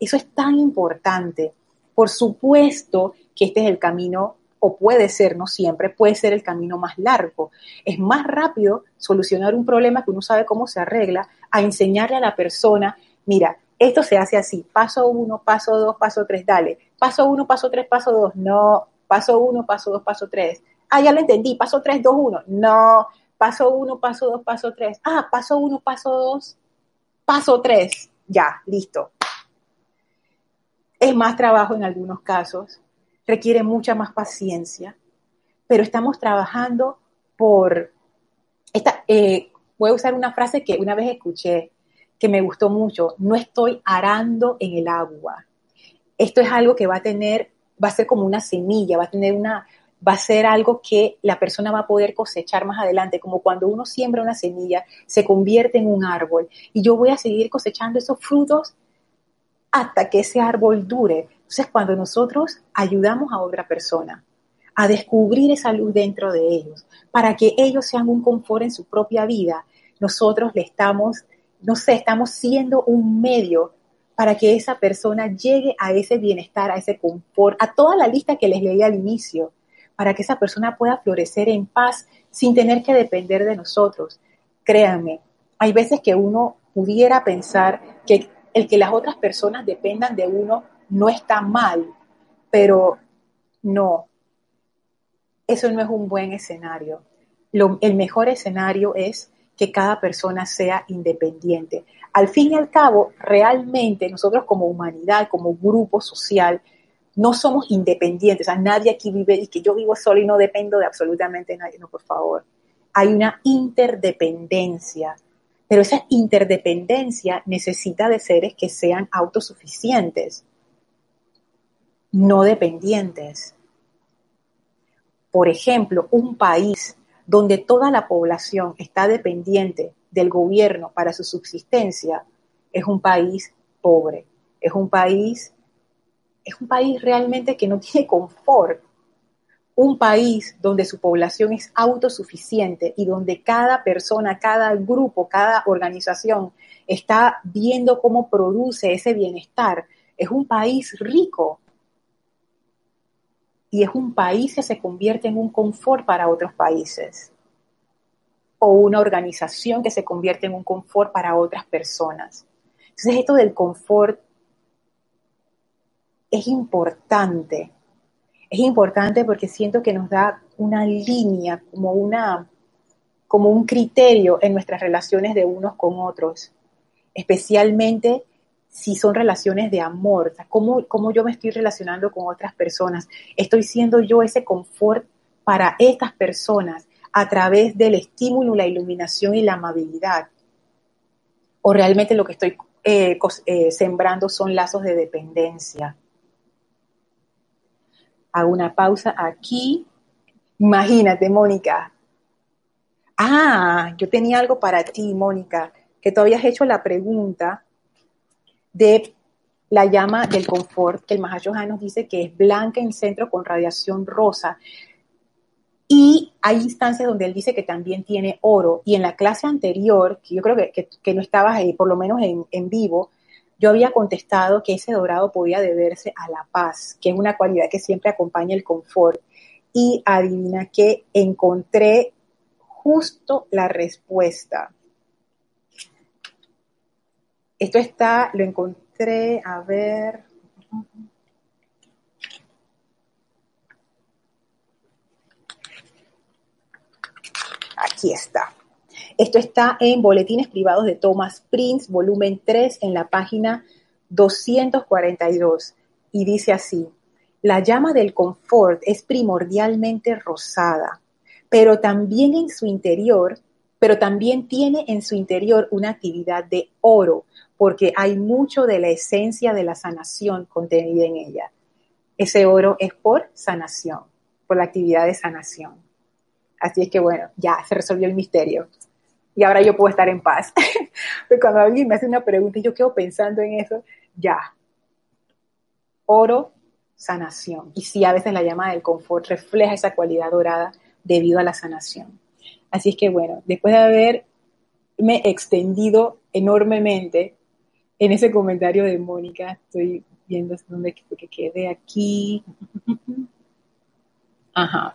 Eso es tan importante. Por supuesto que este es el camino, o puede ser, no siempre, puede ser el camino más largo. Es más rápido solucionar un problema que uno sabe cómo se arregla, a enseñarle a la persona, mira, esto se hace así, paso uno, paso dos, paso tres, dale. Paso uno, paso tres, paso dos, no. Paso uno, paso dos, paso tres. Ah, ya lo entendí, paso tres, dos, uno. No. Paso uno, paso dos, paso tres. Ah, paso uno, paso dos, paso tres. Ya, listo. Es más trabajo en algunos casos, requiere mucha más paciencia, pero estamos trabajando por... Esta, eh, voy a usar una frase que una vez escuché, que me gustó mucho, no estoy arando en el agua. Esto es algo que va a tener, va a ser como una semilla, va a tener una, va a ser algo que la persona va a poder cosechar más adelante, como cuando uno siembra una semilla, se convierte en un árbol y yo voy a seguir cosechando esos frutos hasta que ese árbol dure. Entonces, cuando nosotros ayudamos a otra persona a descubrir esa luz dentro de ellos, para que ellos sean un confort en su propia vida, nosotros le estamos no sé, estamos siendo un medio para que esa persona llegue a ese bienestar, a ese confort, a toda la lista que les leí al inicio. para que esa persona pueda florecer en paz sin tener que depender de nosotros. Créanme, hay veces que uno pudiera pensar que el que las otras personas dependan de uno no está mal, pero no, eso no es un buen escenario. el mejor escenario es que cada persona sea independiente. Al fin y al cabo, realmente nosotros como humanidad, como grupo social, no somos independientes. O sea, nadie aquí vive y que yo vivo solo y no dependo de absolutamente nadie. No, por favor. Hay una interdependencia. Pero esa interdependencia necesita de seres que sean autosuficientes, no dependientes. Por ejemplo, un país donde toda la población está dependiente del gobierno para su subsistencia, es un país pobre, es un país, es un país realmente que no <laughs> tiene confort. Un país donde su población es autosuficiente y donde cada persona, cada grupo, cada organización está viendo cómo produce ese bienestar, es un país rico, y es un país que se convierte en un confort para otros países o una organización que se convierte en un confort para otras personas. Entonces esto del confort es importante. Es importante porque siento que nos da una línea, como, una, como un criterio en nuestras relaciones de unos con otros, especialmente si son relaciones de amor, ¿cómo, cómo yo me estoy relacionando con otras personas. Estoy siendo yo ese confort para estas personas a través del estímulo, la iluminación y la amabilidad. O realmente lo que estoy eh, eh, sembrando son lazos de dependencia. Hago una pausa aquí. Imagínate, Mónica. Ah, yo tenía algo para ti, Mónica, que tú habías hecho la pregunta de la llama del confort, que el Mahashohan nos dice que es blanca en centro con radiación rosa. Y hay instancias donde él dice que también tiene oro. Y en la clase anterior, que yo creo que, no estabas ahí, por lo menos en, en, vivo, yo había contestado que ese dorado podía deberse a la paz, que es una cualidad que siempre acompaña el confort. Y adivina que encontré justo la respuesta. Esto está, lo encontré, a ver. Aquí está. Esto está en Boletines Privados de Thomas Prince, volumen 3, en la página 242. Y dice así, la llama del confort es primordialmente rosada, pero también en su interior, pero también tiene en su interior una actividad de oro, porque hay mucho de la esencia de la sanación contenida en ella. Ese oro es por sanación, por la actividad de sanación. Así es que bueno, ya se resolvió el misterio. Y ahora yo puedo estar en paz. <laughs> Pero cuando alguien me hace una pregunta y yo quedo pensando en eso, ya. Oro, sanación. Y sí, a veces la llama del confort refleja esa cualidad dorada debido a la sanación. Así es que bueno, después de haberme extendido enormemente en ese comentario de Mónica, estoy viendo dónde que quede aquí. Ajá.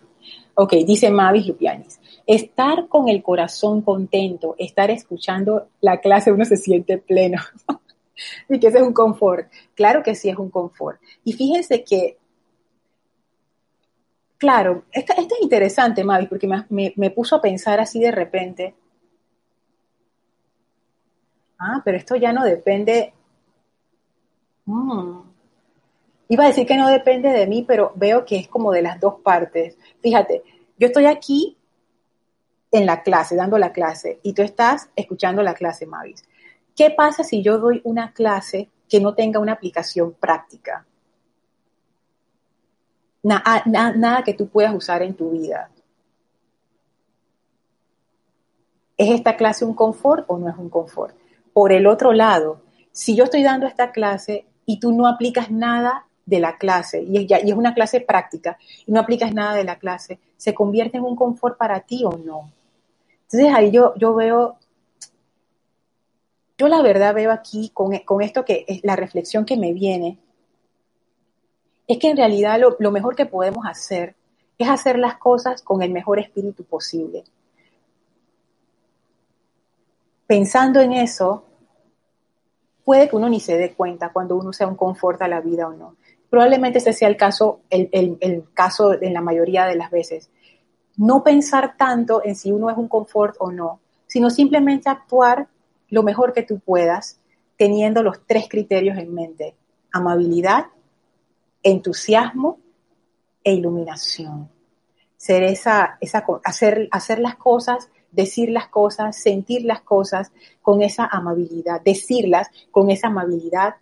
Ok, dice Mavis Lupianis. Estar con el corazón contento, estar escuchando la clase, uno se siente pleno. <laughs> y que ese es un confort. Claro que sí es un confort. Y fíjense que, claro, esto, es interesante, Mavis, porque me puso a pensar así de repente ah, pero esto ya no depende. Mm. Iba a decir que no depende de mí, pero veo que es como de las dos partes. Fíjate, yo estoy aquí en la clase, dando la clase, y tú estás escuchando la clase, Mavis. ¿Qué pasa si yo doy una clase que no tenga una aplicación práctica? Ah, nada que tú puedas usar en tu vida. ¿Es esta clase un confort o no es un confort? Por el otro lado, si yo estoy dando esta clase y tú no aplicas nada de la clase, y es, una clase práctica, y no aplicas nada de la clase, ¿se convierte en un confort para ti o no? Entonces ahí yo, yo veo, yo la verdad veo aquí con, esto que es la reflexión que me viene, es que en realidad lo, lo mejor que podemos hacer es hacer las cosas con el mejor espíritu posible. Pensando en eso, puede que uno ni se dé cuenta cuando uno sea un confort a la vida o no. Probablemente ese sea el caso, el, el caso en la mayoría de las veces. No pensar tanto en si uno es un confort o no, sino simplemente actuar lo mejor que tú puedas, teniendo los tres criterios en mente. Amabilidad, entusiasmo e iluminación. Ser esa, esa, hacer, hacer las cosas, decir las cosas, sentir las cosas con esa amabilidad, decirlas con esa amabilidad,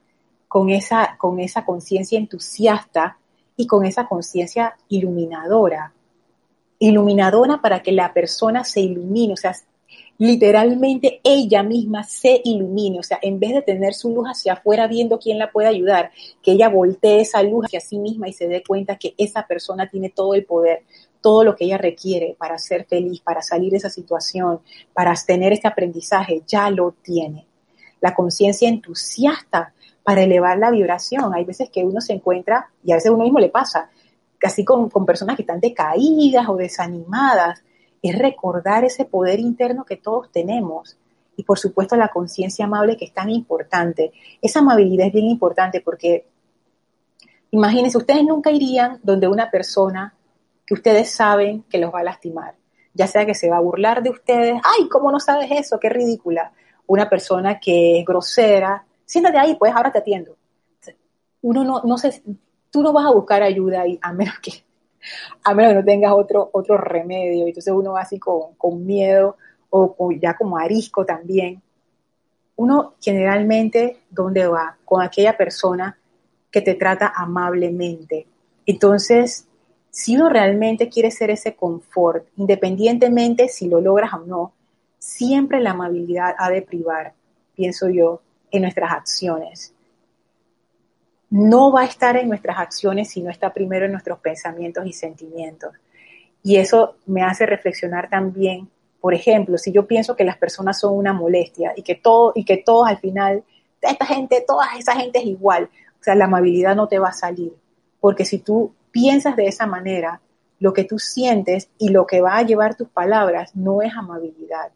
con esa, con esa conciencia entusiasta y con esa conciencia iluminadora. Iluminadora para que la persona se ilumine, o sea, literalmente ella misma se ilumine, o sea, en vez de tener su luz hacia afuera viendo quién la puede ayudar, que ella voltee esa luz hacia sí misma y se dé cuenta que esa persona tiene todo el poder, todo lo que ella requiere para ser feliz, para salir de esa situación, para tener este aprendizaje, ya lo tiene. La conciencia entusiasta para elevar la vibración. Hay veces que uno se encuentra, y a veces uno mismo le pasa, casi con, con personas que están decaídas o desanimadas, es recordar ese poder interno que todos tenemos y por supuesto la conciencia amable que es tan importante. Esa amabilidad es bien importante porque imagínense, ustedes nunca irían donde una persona que ustedes saben que los va a lastimar, ya sea que se va a burlar de ustedes, ay, ¿cómo no sabes eso? Qué ridícula. Una persona que es grosera, siéntate ahí, pues ahora te atiendo. Uno no, no sé, tú no vas a buscar ayuda ahí, a menos que a menos que no tengas otro, otro remedio. Entonces uno va así con, miedo o, ya como arisco también. Uno generalmente, ¿dónde va? Con aquella persona que te trata amablemente. Entonces, si uno realmente quiere ser ese confort, independientemente si lo logras o no, siempre la amabilidad ha de privar, pienso yo, en nuestras acciones no va a estar en nuestras acciones si no está primero en nuestros pensamientos y sentimientos. Y eso me hace reflexionar también, por ejemplo, si yo pienso que las personas son una molestia y que todo y que todos al final esta gente, toda esa gente es igual, o sea, la amabilidad no te va a salir, porque si tú piensas de esa manera, lo que tú sientes y lo que va a llevar tus palabras no es amabilidad.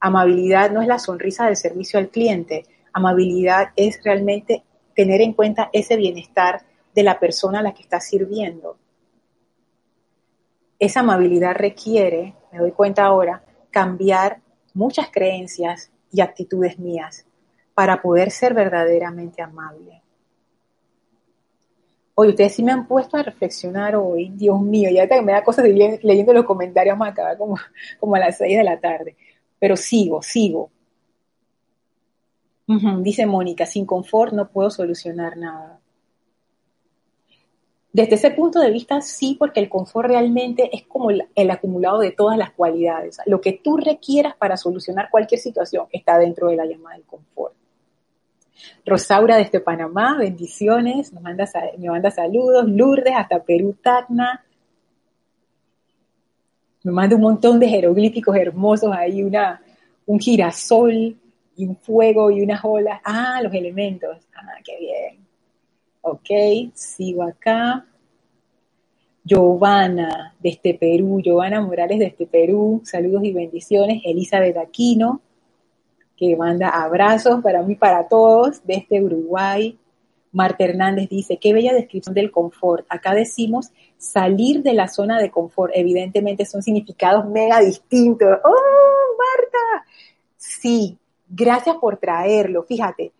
Amabilidad no es la sonrisa del servicio al cliente. Amabilidad es realmente tener en cuenta ese bienestar de la persona a la que estás sirviendo. Esa amabilidad requiere, me doy cuenta ahora, cambiar muchas creencias y actitudes mías para poder ser verdaderamente amable. Hoy ustedes sí me han puesto a reflexionar hoy, Dios mío, ya que me da cosas de leyendo los comentarios, más acá como, como a las seis de la tarde. Pero sigo, sigo, Dice Mónica, sin confort no puedo solucionar nada. Desde ese punto de vista, sí, porque el confort realmente es como el, acumulado de todas las cualidades. Lo que tú requieras para solucionar cualquier situación está dentro de la llamada del confort. Rosaura desde Panamá, bendiciones, me manda saludos. Lourdes hasta Perú, Tacna. Me manda un montón de jeroglíficos hermosos ahí, una, un girasol, y un fuego y unas olas. Ah, los elementos. Ah, qué bien. Ok, sigo acá. Giovanna, desde Perú, Giovanna Morales desde Perú, saludos y bendiciones. Elizabeth Aquino, que manda abrazos para mí, para todos, desde Uruguay. Marta Hernández dice, qué bella descripción del confort. Acá decimos salir de la zona de confort. Evidentemente son significados mega distintos. ¡Oh, Marta! Sí, Gracias por traerlo. Fíjate,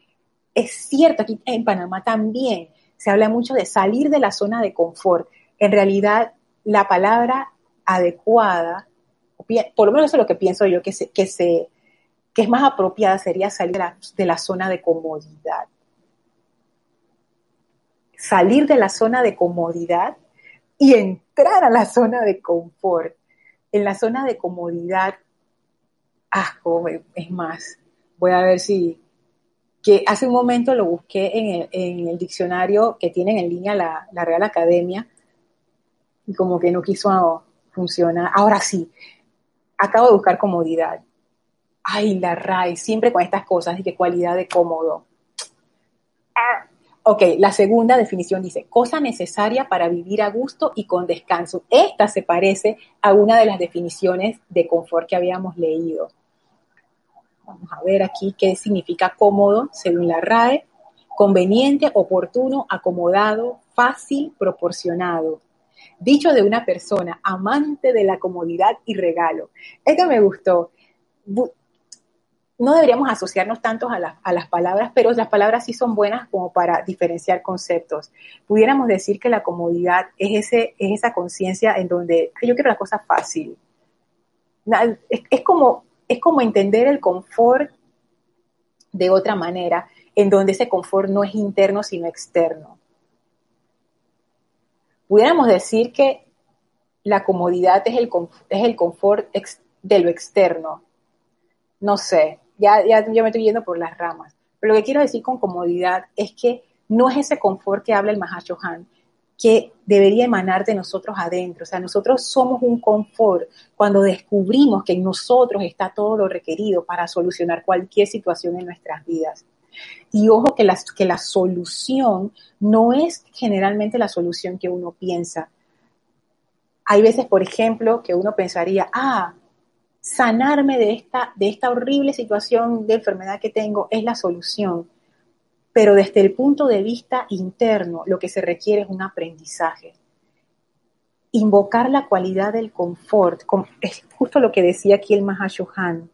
es cierto, aquí en Panamá también se habla mucho de salir de la zona de confort. En realidad, la palabra adecuada, por lo menos eso es lo que pienso yo, que, se, que, se, que es más apropiada sería salir de la, de la zona de comodidad. Salir de la zona de comodidad y entrar a la zona de confort. En la zona de comodidad, ah, es más, voy a ver si, que hace un momento lo busqué en el, diccionario que tienen en línea la, Real Academia y como que no quiso funcionar. Ahora sí, acabo de buscar comodidad. Ay, la RAI, siempre con estas cosas y qué cualidad de cómodo. Ah, Ok, la segunda definición dice, cosa necesaria para vivir a gusto y con descanso. Esta se parece a una de las definiciones de confort que habíamos leído. Vamos a ver aquí qué significa cómodo según la RAE. Conveniente, oportuno, acomodado, fácil, proporcionado. Dicho de una persona amante de la comodidad y regalo. Esto me gustó no deberíamos asociarnos tanto a, las palabras, pero las palabras sí son buenas como para diferenciar conceptos. Pudiéramos decir que la comodidad es, ese, es esa conciencia en donde yo quiero la cosa fácil. Es, como, es como entender el confort de otra manera, en donde ese confort no es interno, sino externo. Pudiéramos decir que la comodidad es el, es el confort de lo externo. No sé, ya, ya yo me estoy yendo por las ramas. Pero lo que quiero decir con comodidad es que no es ese confort que habla el Mahashohan, que debería emanar de nosotros adentro. O sea, nosotros somos un confort cuando descubrimos que en nosotros está todo lo requerido para solucionar cualquier situación en nuestras vidas. Y ojo que la, que la solución no es generalmente la solución que uno piensa. Hay veces, por ejemplo, que uno pensaría, ah, sanarme de esta, de esta horrible situación de enfermedad que tengo es la solución. Pero desde el punto de vista interno, lo que se requiere es un aprendizaje. Invocar la cualidad del confort, es justo lo que decía aquí el Mahashohan.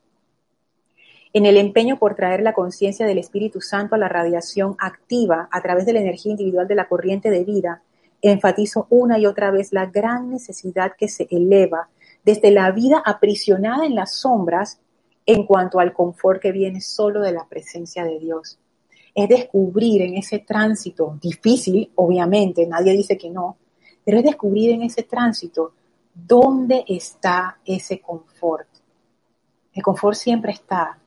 En el empeño por traer la conciencia del Espíritu Santo a la radiación activa a través de la energía individual de la corriente de vida, enfatizo una y otra vez la gran necesidad que se eleva desde la vida aprisionada en las sombras en cuanto al confort que viene solo de la presencia de Dios. Es descubrir en ese tránsito, difícil, obviamente, nadie dice que no, pero es descubrir en ese tránsito dónde está ese confort. El confort siempre está.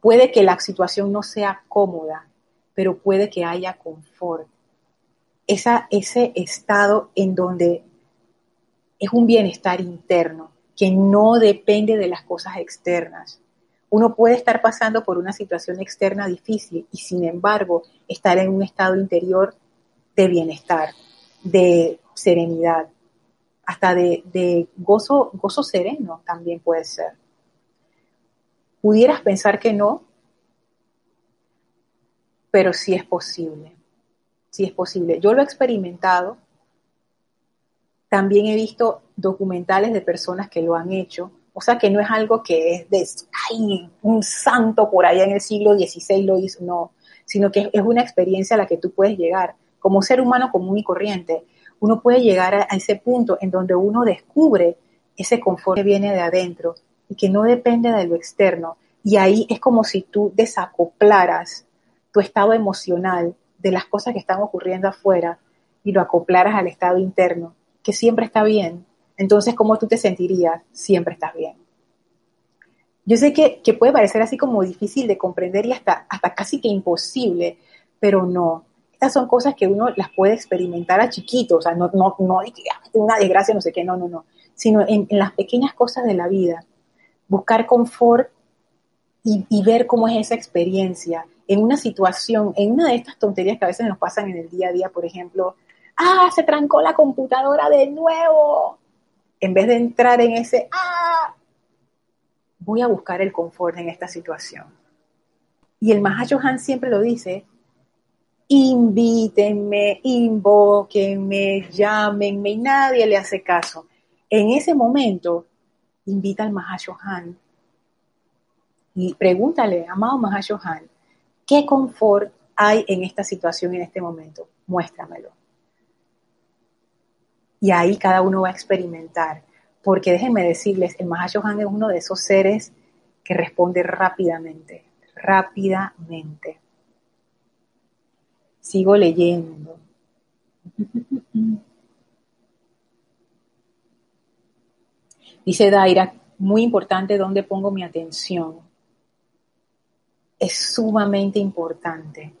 Puede que la situación no sea cómoda, pero puede que haya confort. Esa, ese estado en donde es un bienestar interno que no depende de las cosas externas. Uno puede estar pasando por una situación externa difícil y sin embargo estar en un estado interior de bienestar, de serenidad, hasta de, gozo, gozo sereno también puede ser. Pudieras pensar que no, pero sí es posible, sí es posible. Yo lo he experimentado también he visto documentales de personas que lo han hecho, o sea que no es algo que es de, ay, un santo por allá en el siglo XVI lo hizo, no, sino que es una experiencia a la que tú puedes llegar como ser humano común y corriente. Uno puede llegar a, ese punto en donde uno descubre ese confort que viene de adentro y que no depende de lo externo. Y ahí es como si tú desacoplaras tu estado emocional de las cosas que están ocurriendo afuera y lo acoplaras al estado interno que siempre está bien, entonces, ¿cómo tú te sentirías? Siempre estás bien. Yo sé que, puede parecer así como difícil de comprender y hasta, hasta casi que imposible, pero no. Estas son cosas que uno las puede experimentar a chiquitos, o sea, no, no, no una desgracia, no sé qué, no, no, no, sino en, las pequeñas cosas de la vida. Buscar confort y, y, ver cómo es esa experiencia en una situación, en una de estas tonterías que a veces nos pasan en el día a día, por ejemplo, ah, se trancó la computadora de nuevo. En vez de entrar en ese, ah, voy a buscar el confort en esta situación. Y el Mahachohan siempre lo dice, invítenme, invóquenme, llámenme, y nadie le hace caso. En ese momento, invita al Mahashohan y pregúntale, amado Mahashohan, ¿qué confort hay en esta situación en este momento? Muéstramelo. Y ahí cada uno va a experimentar. Porque déjenme decirles, el Mahashohan es uno de esos seres que responde rápidamente, rápidamente. Sigo leyendo. <laughs> Dice Daira, muy importante dónde pongo mi atención. Es sumamente importante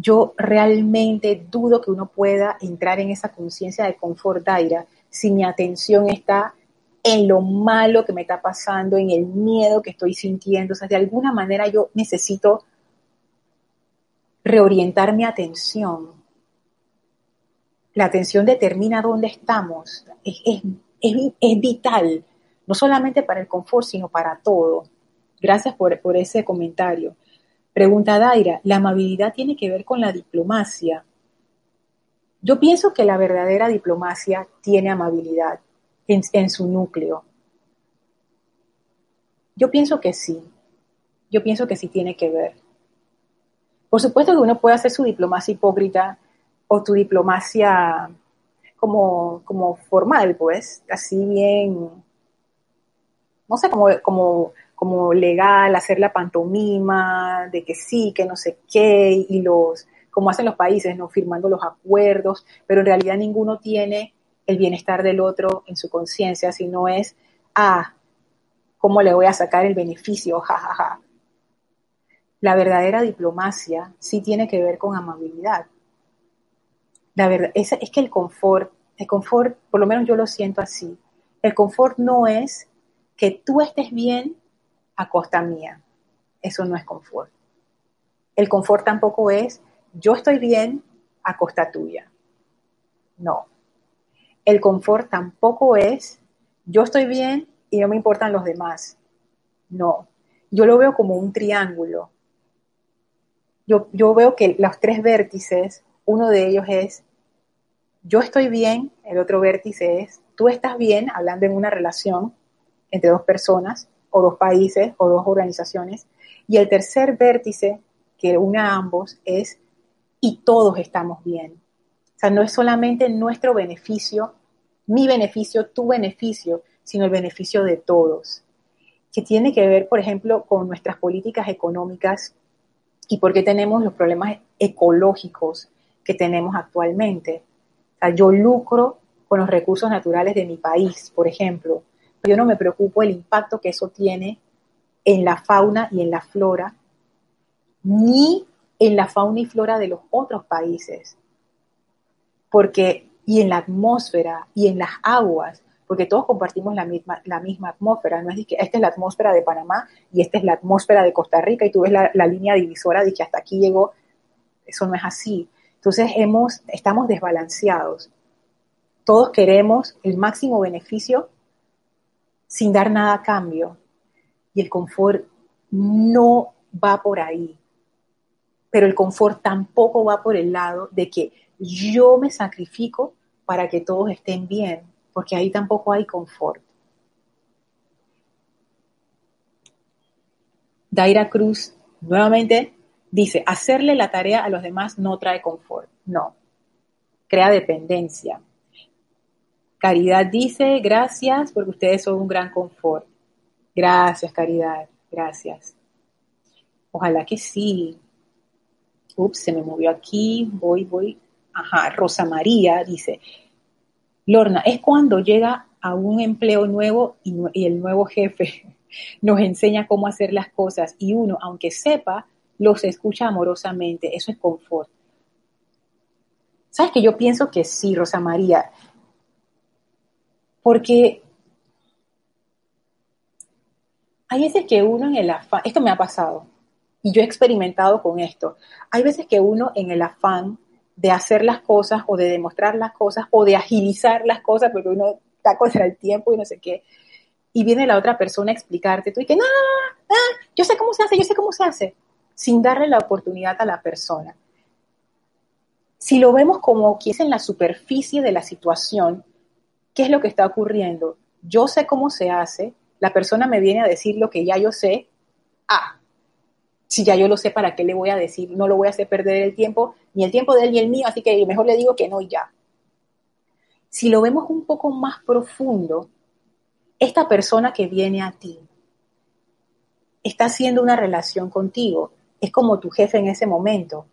yo realmente dudo que uno pueda entrar en esa conciencia de confort Daira si mi atención está en lo malo que me está pasando, en el miedo que estoy sintiendo. O sea, de alguna manera yo necesito reorientar mi atención. La atención determina dónde estamos. Es, es, vital, no solamente para el confort, sino para todo. Gracias por, por ese comentario. Pregunta Daira, ¿la amabilidad tiene que ver con la diplomacia? Yo pienso que la verdadera diplomacia tiene amabilidad en, su núcleo. Yo pienso que sí. Yo pienso que sí tiene que ver. Por supuesto que uno puede hacer su diplomacia hipócrita o tu diplomacia como, como formal, pues, así bien, no sé, como, como, como legal, hacer la pantomima de que sí, que no sé qué, y los, como hacen los países, ¿no? Firmando los acuerdos, pero en realidad ninguno tiene el bienestar del otro en su conciencia, sino es, ah, ¿cómo le voy a sacar el beneficio? Ja, ja, ja. La verdadera diplomacia sí tiene que ver con amabilidad. La verdad es, es que el confort, el confort, por lo menos yo lo siento así, el confort no es que tú estés bien a costa mía. Eso no es confort. El confort tampoco es yo estoy bien a costa tuya. No. El confort tampoco es yo estoy bien y no me importan los demás. No. Yo lo veo como un triángulo yo, veo que los tres vértices, uno de ellos es yo estoy bien, el otro vértice es tú estás bien, hablando en una relación entre dos personas o dos países o dos organizaciones, y el tercer vértice que une a ambos es y todos estamos bien. O sea, no es solamente nuestro beneficio, mi beneficio, tu beneficio, sino el beneficio de todos, que tiene que ver, por ejemplo, con nuestras políticas económicas y por qué tenemos los problemas ecológicos que tenemos actualmente. O sea, yo lucro con los recursos naturales de mi país, por ejemplo. Yo no me preocupo el impacto que eso tiene en la fauna y en la flora, ni en la fauna y flora de los otros países. Porque, y en la atmósfera y en las aguas, porque todos compartimos la misma, la misma atmósfera, no es que esta es la atmósfera de Panamá y esta es la atmósfera de Costa Rica y tú ves la, línea divisora de que hasta aquí llegó, eso no es así. Entonces hemos, estamos desbalanceados. Todos queremos el máximo beneficio sin dar nada a cambio y el confort no va por ahí. Pero el confort tampoco va por el lado de que yo me sacrifico para que todos estén bien porque ahí tampoco hay confort. Daira Cruz nuevamente dice, hacerle la tarea a los demás no trae confort, no, crea dependencia. Caridad dice, gracias porque ustedes son un gran confort. Gracias, Caridad, gracias. Ojalá que sí. Ups, se me movió aquí, voy, voy. Ajá, Rosa María dice, Lorna, es cuando llega a un empleo nuevo y, el nuevo jefe <laughs> nos enseña cómo hacer las cosas y uno, aunque sepa, los escucha amorosamente. Eso es confort. ¿Sabes que yo pienso que sí, Rosa María? Porque hay veces que uno en el afán, esto me ha pasado, y yo he experimentado con esto, hay veces que uno en el afán de hacer las cosas o de demostrar las cosas o de agilizar las cosas porque uno está contra el tiempo y no sé qué. Y viene la otra persona a explicarte, tú y que, no, no, yo sé cómo se hace, yo sé cómo se hace, sin darle la oportunidad a la persona. Si lo vemos como que es en la superficie de la situación, ¿qué es lo que está ocurriendo? Yo sé cómo se hace, la persona me viene a decir lo que ya yo sé, ah, si ya yo lo sé, ¿para qué le voy a decir? No lo voy a hacer perder el tiempo, ni el tiempo de él ni el mío, así que mejor le digo que no ya. Si lo vemos un poco más profundo, esta persona que viene a ti está haciendo una relación contigo, es como tu jefe en ese momento.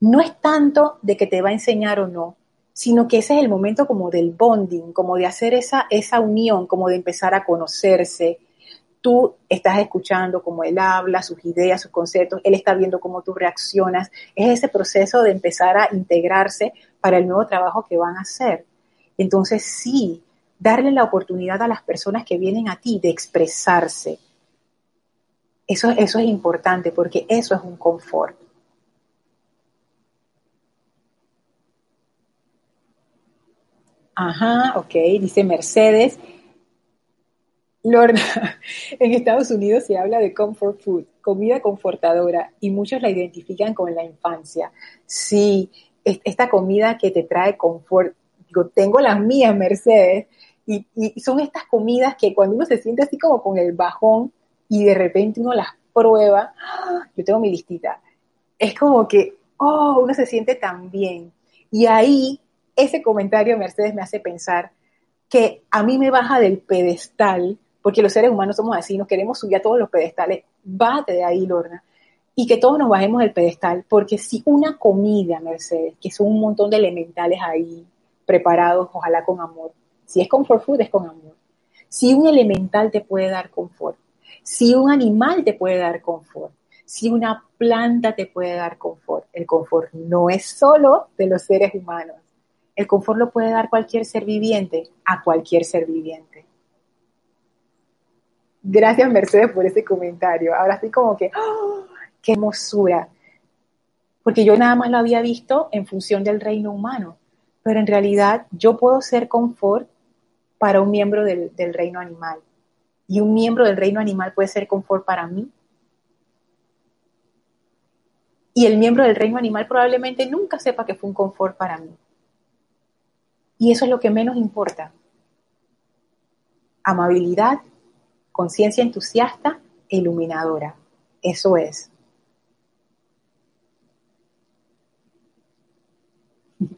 No es tanto de que te va a enseñar o no, sino que ese es el momento como del bonding, como de hacer esa, esa unión, como de empezar a conocerse, tú estás escuchando cómo él habla, sus ideas, sus conceptos, él está viendo cómo tú reaccionas. Es ese proceso de empezar a integrarse para el nuevo trabajo que van a hacer. Entonces, sí, darle la oportunidad a las personas que vienen a ti de expresarse. Eso, eso es importante porque eso es un confort. Ajá, ok, dice Mercedes. Lorna, <laughs> en Estados Unidos se habla de comfort food, comida confortadora, y muchos la identifican con la infancia. Sí, esta comida que te trae confort. Digo, tengo las mías, Mercedes, y, son estas comidas que cuando uno se siente así como con el bajón y de repente uno las prueba, ¡ah! yo tengo mi listita, es como que, oh, uno se siente tan bien. Y ahí ese comentario, Mercedes, me hace pensar que a mí me baja del pedestal, porque los seres humanos somos así, nos queremos subir a todos los pedestales, bájate de ahí, Lorna, y que todos nos bajemos del pedestal, porque si una comida, Mercedes, que son un montón de elementales ahí, preparados, ojalá con amor, si es comfort food, es con amor. Si un elemental te puede dar confort, si un animal te puede dar confort, si una planta te puede dar confort, el confort no es solo de los seres humanos. El confort lo puede dar cualquier ser viviente a cualquier ser viviente. Gracias Mercedes por ese comentario. Ahora estoy como que, ¡oh! ¡qué hermosura! Porque yo nada más lo había visto en función del reino humano, pero en realidad yo puedo ser confort para un miembro del, del reino animal y un miembro del reino animal puede ser confort para mí. Y el miembro del reino animal probablemente nunca sepa que fue un confort para mí. Y eso es lo que menos importa. Amabilidad, conciencia entusiasta e iluminadora. Eso es. <laughs>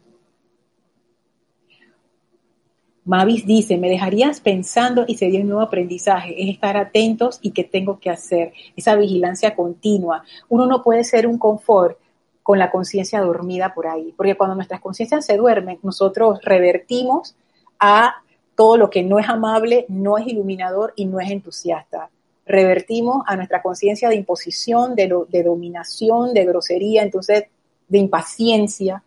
Mavis dice, me dejarías pensando y sería un nuevo aprendizaje, es estar atentos y qué tengo que hacer, esa vigilancia continua. Uno no puede ser un confort con la conciencia dormida por ahí, porque cuando nuestras conciencias se duermen, nosotros revertimos a todo lo que no es amable, no es iluminador y no es entusiasta. Revertimos a nuestra conciencia de imposición, de, dominación, de grosería, entonces de impaciencia.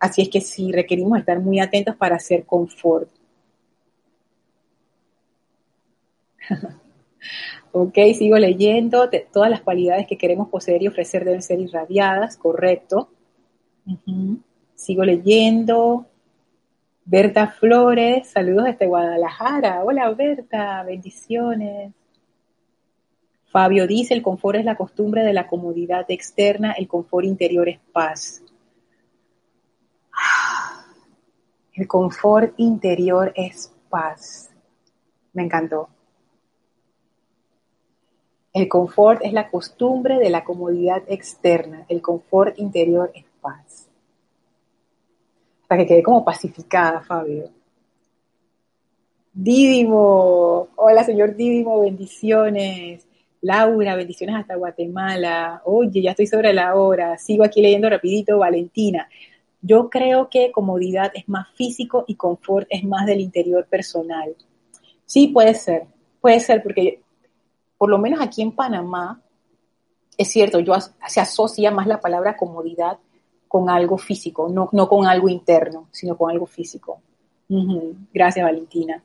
Así es que sí, requerimos estar muy atentos para hacer confort. <laughs> Ok, sigo leyendo. todas las cualidades que queremos poseer y ofrecer deben ser irradiadas, correcto. Sigo leyendo. Berta Flores, saludos desde Guadalajara. Hola Berta, bendiciones. Fabio dice, el confort es la costumbre de la comodidad externa, el confort interior es paz. El confort interior es paz. Me encantó. El confort es la costumbre de la comodidad externa. El confort interior es paz. Para que quede como pacificada, Fabio. Dídimo. Hola, señor Dídimo, bendiciones. Laura, bendiciones hasta Guatemala. Oye, ya estoy sobre la hora. Sigo aquí leyendo rapidito. Valentina. Yo creo que comodidad es más físico y confort es más del interior personal. Sí, puede ser. Puede ser porque por lo menos aquí en Panamá, es cierto, yo se asocia más la palabra comodidad con algo físico, no, con algo interno, sino con algo físico. Gracias, Valentina.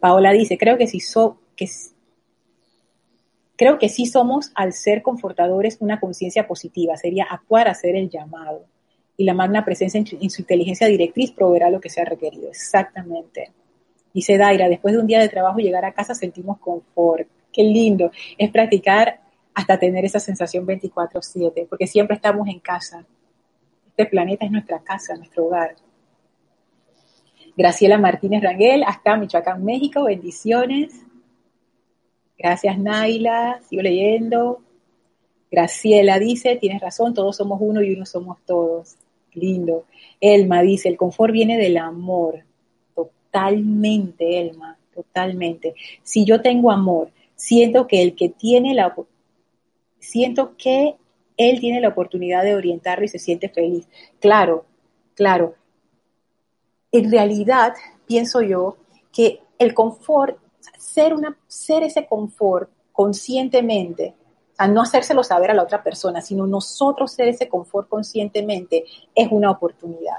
Paola dice, creo que si so, que, creo que sí somos, al ser confortadores, una conciencia positiva, sería actuar, hacer el llamado. Y la magna presencia en, su inteligencia directriz proveerá lo que sea requerido. Exactamente. Dice Daira, después de un día de trabajo llegar a casa sentimos confort qué lindo es practicar hasta tener esa sensación 24/7, porque siempre estamos en casa. Este planeta es nuestra casa, nuestro hogar. Graciela Martínez Rangel, hasta Michoacán, México, bendiciones. Gracias Naila, sigo leyendo. Graciela dice, tienes razón, todos somos uno y uno somos todos. Lindo. Elma dice, el confort viene del amor. Totalmente, Elma, totalmente. Si yo tengo amor, siento que el que tiene la siento que él tiene la oportunidad de orientarlo y se siente feliz. Claro, claro. En realidad, pienso yo que el confort, ser, una, ser ese confort conscientemente, a no hacérselo saber a la otra persona, sino nosotros ser ese confort conscientemente, es una oportunidad.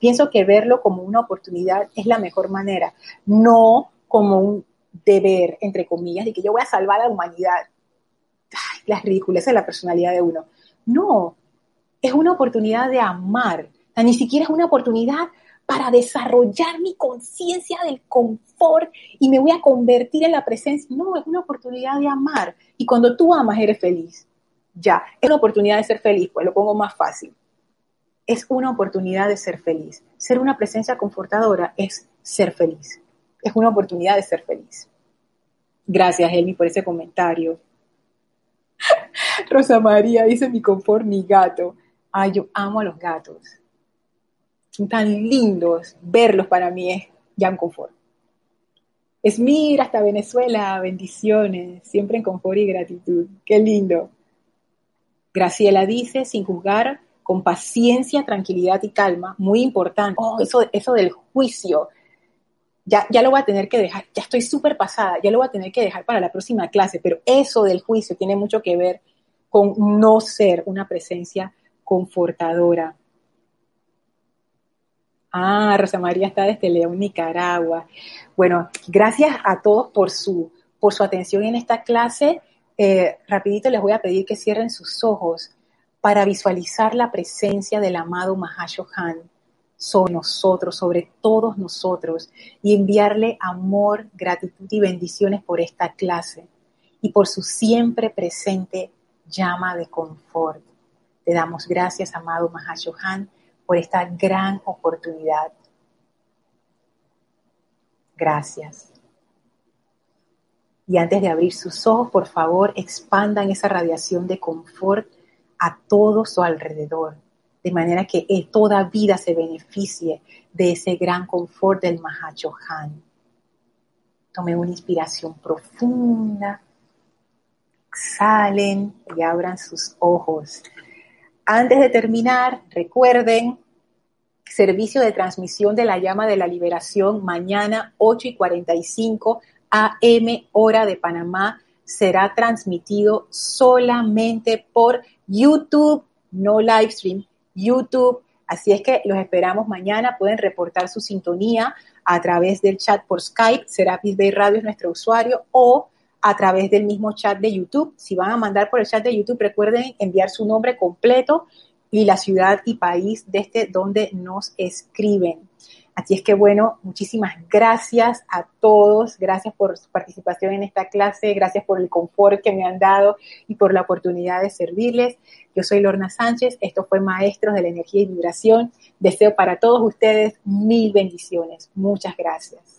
Pienso que verlo como una oportunidad es la mejor manera, no como un deber, entre comillas, de que yo voy a salvar a la humanidad. Ay, las ridiculeces de la personalidad de uno. No, es una oportunidad de amar. ni siquiera es una oportunidad para desarrollar mi conciencia del confort y me voy a convertir en la presencia. No, es una oportunidad de amar. Y cuando tú amas, eres feliz. Ya, es una oportunidad de ser feliz, pues lo pongo más fácil. Es una oportunidad de ser feliz. Ser una presencia confortadora es ser feliz. Es una oportunidad de ser feliz. Gracias, Elmi, por ese comentario. <laughs> Rosa María dice mi confort, mi gato. Ay, yo amo a los gatos. Son tan lindos. Verlos para mí es ya un confort. Esmir hasta Venezuela, bendiciones, siempre en confort y gratitud. Qué lindo. Graciela dice, sin juzgar, con paciencia, tranquilidad y calma, muy importante. Oh, eso, eso del juicio, ya, ya lo voy a tener que dejar, ya estoy súper pasada, ya lo voy a tener que dejar para la próxima clase, pero eso del juicio tiene mucho que ver con no ser una presencia confortadora. Ah, Rosa María está desde León, Nicaragua. Bueno, gracias a todos por su, por su atención en esta clase. Eh, rapidito les voy a pedir que cierren sus ojos para visualizar la presencia del amado Mahashohan sobre nosotros, sobre todos nosotros, y enviarle amor, gratitud y bendiciones por esta clase y por su siempre presente llama de confort. Te damos gracias, amado Mahashohan, por esta gran oportunidad. Gracias. Y antes de abrir sus ojos, por favor, expandan esa radiación de confort a todo su alrededor, de manera que toda vida se beneficie de ese gran confort del Mahachohan. Tome una inspiración profunda, exhalen y abran sus ojos. Antes de terminar, recuerden, servicio de transmisión de la llama de la liberación mañana 8 y 45 AM hora de Panamá será transmitido solamente por YouTube, no live stream, YouTube. Así es que los esperamos mañana. Pueden reportar su sintonía a través del chat por Skype. Serapis Bay Radio es nuestro usuario o a través del mismo chat de YouTube. Si van a mandar por el chat de YouTube, recuerden enviar su nombre completo y la ciudad y país desde donde nos escriben. Así es que bueno, muchísimas gracias a todos, gracias por su participación en esta clase, gracias por el confort que me han dado y por la oportunidad de servirles. Yo soy Lorna Sánchez, esto fue Maestros de la Energía y Vibración. Deseo para todos ustedes mil bendiciones. Muchas gracias.